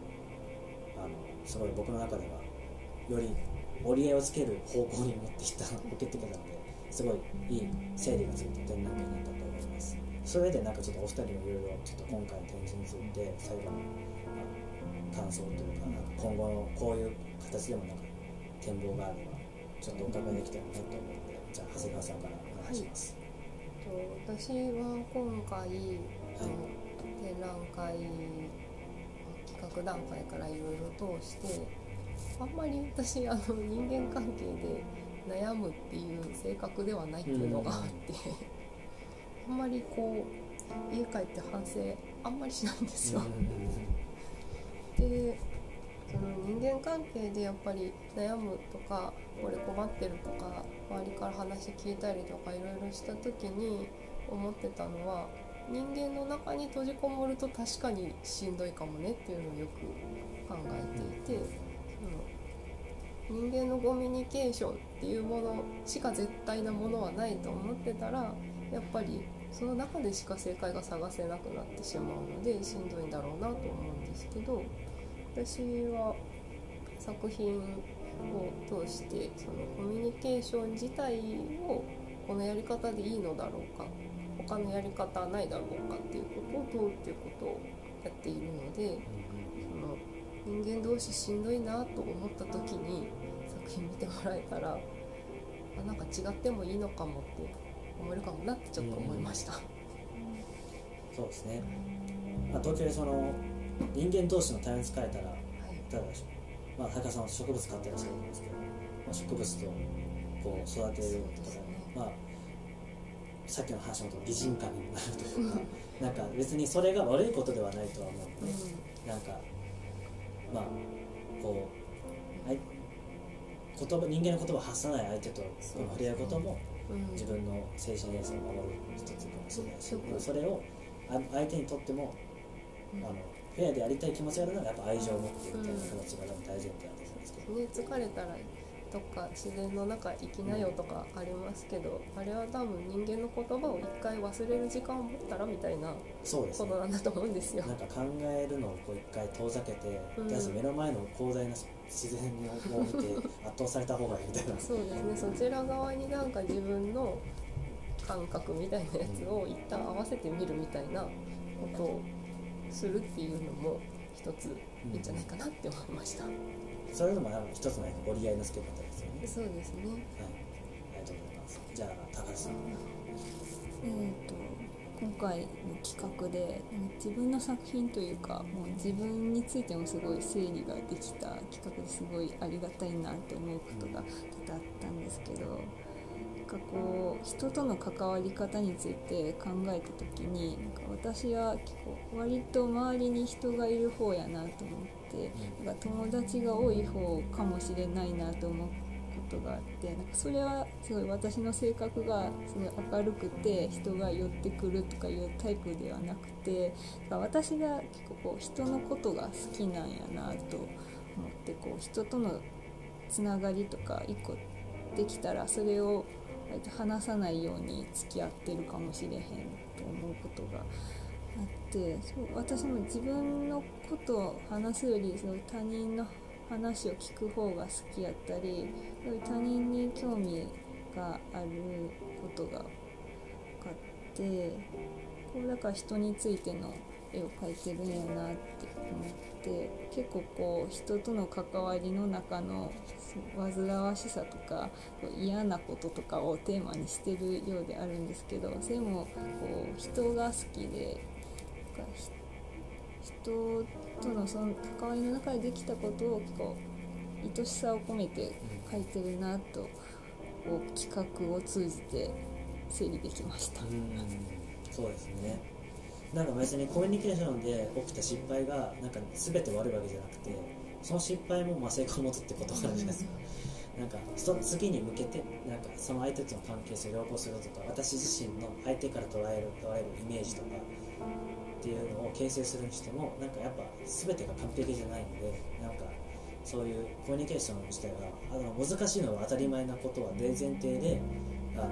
Speaker 1: あのすごい僕の中ではより折り合いをつける方向に持ってきた受けてきたのですごいいい整理がついた展覧会になったそれでなんかちょっとお二人もいろいろちょっと今回の展示について最後の感想というかなんか今後のこういう形でもなんか展望があればちょっとお伺いできたらなと思うのでじゃあ長谷川さんからお願いします、
Speaker 2: と私は今回、あの展覧会企画段階からいろいろ通してあんまり私あの人間関係で悩むっていう性格ではないっていうのがあって、あんまりこう家帰って反省あんまりしないんですよ。でその人間関係でやっぱり悩むとかこれ困ってるとか周りから話聞いたりとかいろいろした時に思ってたのは人間の中に閉じこもると確かにしんどいかもねっていうのをよく考えていてその人間のコミュニケーションっていうものしか絶対なものはないと思ってたらやっぱりその中でしか正解が探せなくなってしまうのでしんどいんだろうなと思うんですけど私は作品を通してそのコミュニケーション自体をこのやり方でいいのだろうか他のやり方ないだろうかっていうことを問うっていうことをやっているのでその人間同士しんどいなと思った時に作品見てもらえたらあなんか違ってもいいのかもっていう思えるかもなってちょっと思いました。
Speaker 1: そうですね、まあ、東京でその人間同士の対応に使えたらい
Speaker 2: はい。
Speaker 1: かがでしょうまあ高橋さんは植物飼ってらっしゃるんですけど、まあ、植物とこう育てるとか
Speaker 2: ね。
Speaker 1: まあさっきの話のと擬人化になるというか なんか別にそれが悪いことではないとは思うので、なんかまあこうあい。言葉人間の言葉を発さない相手と触れ合うことも
Speaker 2: うんうん
Speaker 1: 自分の精神衛生を守る一つかもしれない。し、
Speaker 2: うん
Speaker 1: それをあ相手にとっても、
Speaker 2: うん。
Speaker 1: あのフェアでやりたい気持ちがあるならやっぱ愛情を持ってみたいな気持ちが多分大前提だと思うんですけど、
Speaker 2: ね、疲れたらどっか自然の中行きなよとかありますけど、あれは多分人間の言葉を一回忘れる時間を持ったらみたいなことなんだと思うんですよ。
Speaker 1: なんか考えるのをこう一回遠ざけて、
Speaker 2: うん
Speaker 1: とりあえず目の前の広大な自然を見て圧倒された方がいいみたいな
Speaker 2: そうですねそちら側になんか自分の感覚みたいなやつを一旦合わせてみるみたいなことをするっていうのも一ついいんじゃないかなって思いました。
Speaker 1: そういうのもなんか一つの折り合いのつけ方ですよね、
Speaker 2: そうですね。
Speaker 1: はい、ありがとうございますじゃあ高橋さん。
Speaker 3: えー、と今回の企画で自分の作品というかもう自分についてもすごい整理ができた企画ですごいありがたいなって思うことが多々あったんですけどなんかこう人との関わり方について考えた時になんか私は結構割と周りに人がいる方やなと思ってなんか友達が多い方かもしれないなと思うことがあってなんかそれはすごい私の性格がすごい明るくて人が寄ってくるとかいうタイプではなくてなんか私が結構こう人のことが好きなんやなと思ってこう人とのつながりとか一個できたらそれを割と話さないように付き合ってるかもしれへんと思うことがあってそう私も自分のこと話すよりそういう他人の話を聞く方が好きやったり他人に興味があることが分かってこうだから人についての絵を描いてるんやなって思って結構こう人との関わりの中の煩わしさとか嫌なこととかをテーマにしてるようであるんですけどそれもこう人が好きで人とのその関わりの中でできたことをこう愛しさを込めて書いてるなとこう企画を通じて整理できました。
Speaker 1: そうですね。なんか別にコミュニケーションで起きた失敗がなんか全て悪いわけじゃなくてその失敗もまあ成功を持つってことがあるじゃないですか、なんかその次に向けてなんかその相手との関係性を良好するとか私自身の相手から捉える捉えるイメージとかっていうのを形成するにしてもなんかやっぱ全てが完璧じゃないのでなんかそういうコミュニケーション自体があの難しいのは当たり前なことは大前提であの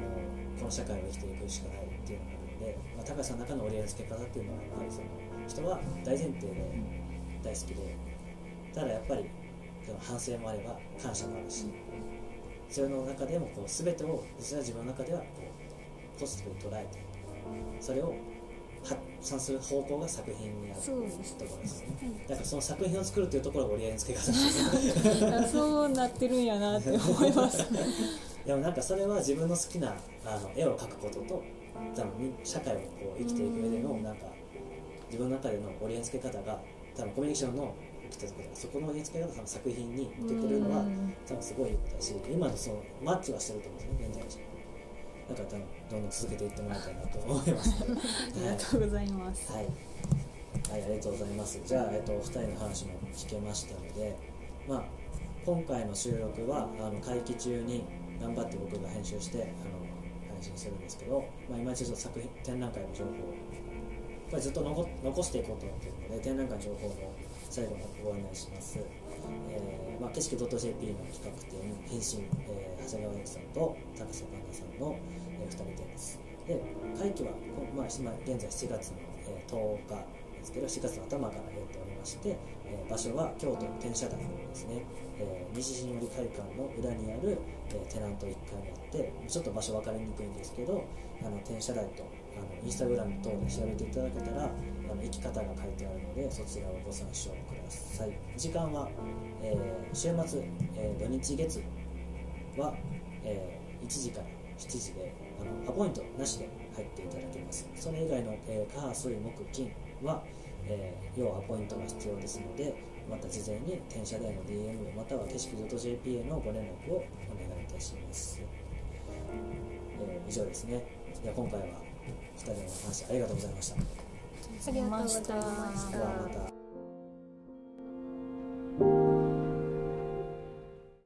Speaker 1: この社会を生きていくしかないっていうのがあるので、まあ、高橋さんの中の折り合いのつけ方っていうのはやはりその人は大前提で大好きでただやっぱり反省もあれば感謝もあるしそれの中でもこう全てを実は自分の中ではこうポジティブに捉えてそれを発散する方向が作品にあるところですよね。だからその作品を作るというところが折り合いのつけ方
Speaker 3: そうなってるんやなって思います。
Speaker 1: でもなんかそれは自分の好きなあの絵を描くことと多分社会をこう生きていく上でのなんか自分の中での折り合いのつけ方が多分コミュニケーションの起きたところそこの折り合いのつけ方が作品に向けてるのは多分すごいだし今のそのマッチはしてると思うんですね現在だからどんどん続けていってもらいたいなと思います、
Speaker 3: ありがとうございます、
Speaker 1: はい、はい、ありがとうございます。じゃあ、えっと、お二人の話も聞けましたのでまあ今回の収録はあの会期中に頑張って僕が編集してあの配信するんですけど、まあ、今一度作品展覧会の情報これずっと残残していこうと思っているので展覧会の情報も最後にご案内します、えーまあ、景色 .jp の企画展返信、えー、長谷川由紀さんと高瀬環奈さんの、えー、2人展です。で会期は、まあ、現在7月の、えー、10日ですけど4月の頭からやっておりまして、えー、場所は京都の天社台ですね、えー、西陣織会館の裏にある、えー、テナント1階にあってちょっと場所分かりにくいんですけどあの天社台とあのインスタグラム等で調べていただけたらあの行き方が書いてあるのでそちらをご参照ください。時間は、えー、週末、えー、土日月は、えー、1時から7時であのアポイントなしで入っていただけます。それ以外の、えー、火、水、木、金は、えー、要アポイントが必要ですので、また事前に転車台の DM または景色 .jp へのご連絡をお願いいたします。えー、以上ですね。じゃ今回は2人の話ありがとうございました。
Speaker 2: ありがとうございました。
Speaker 1: ではまた。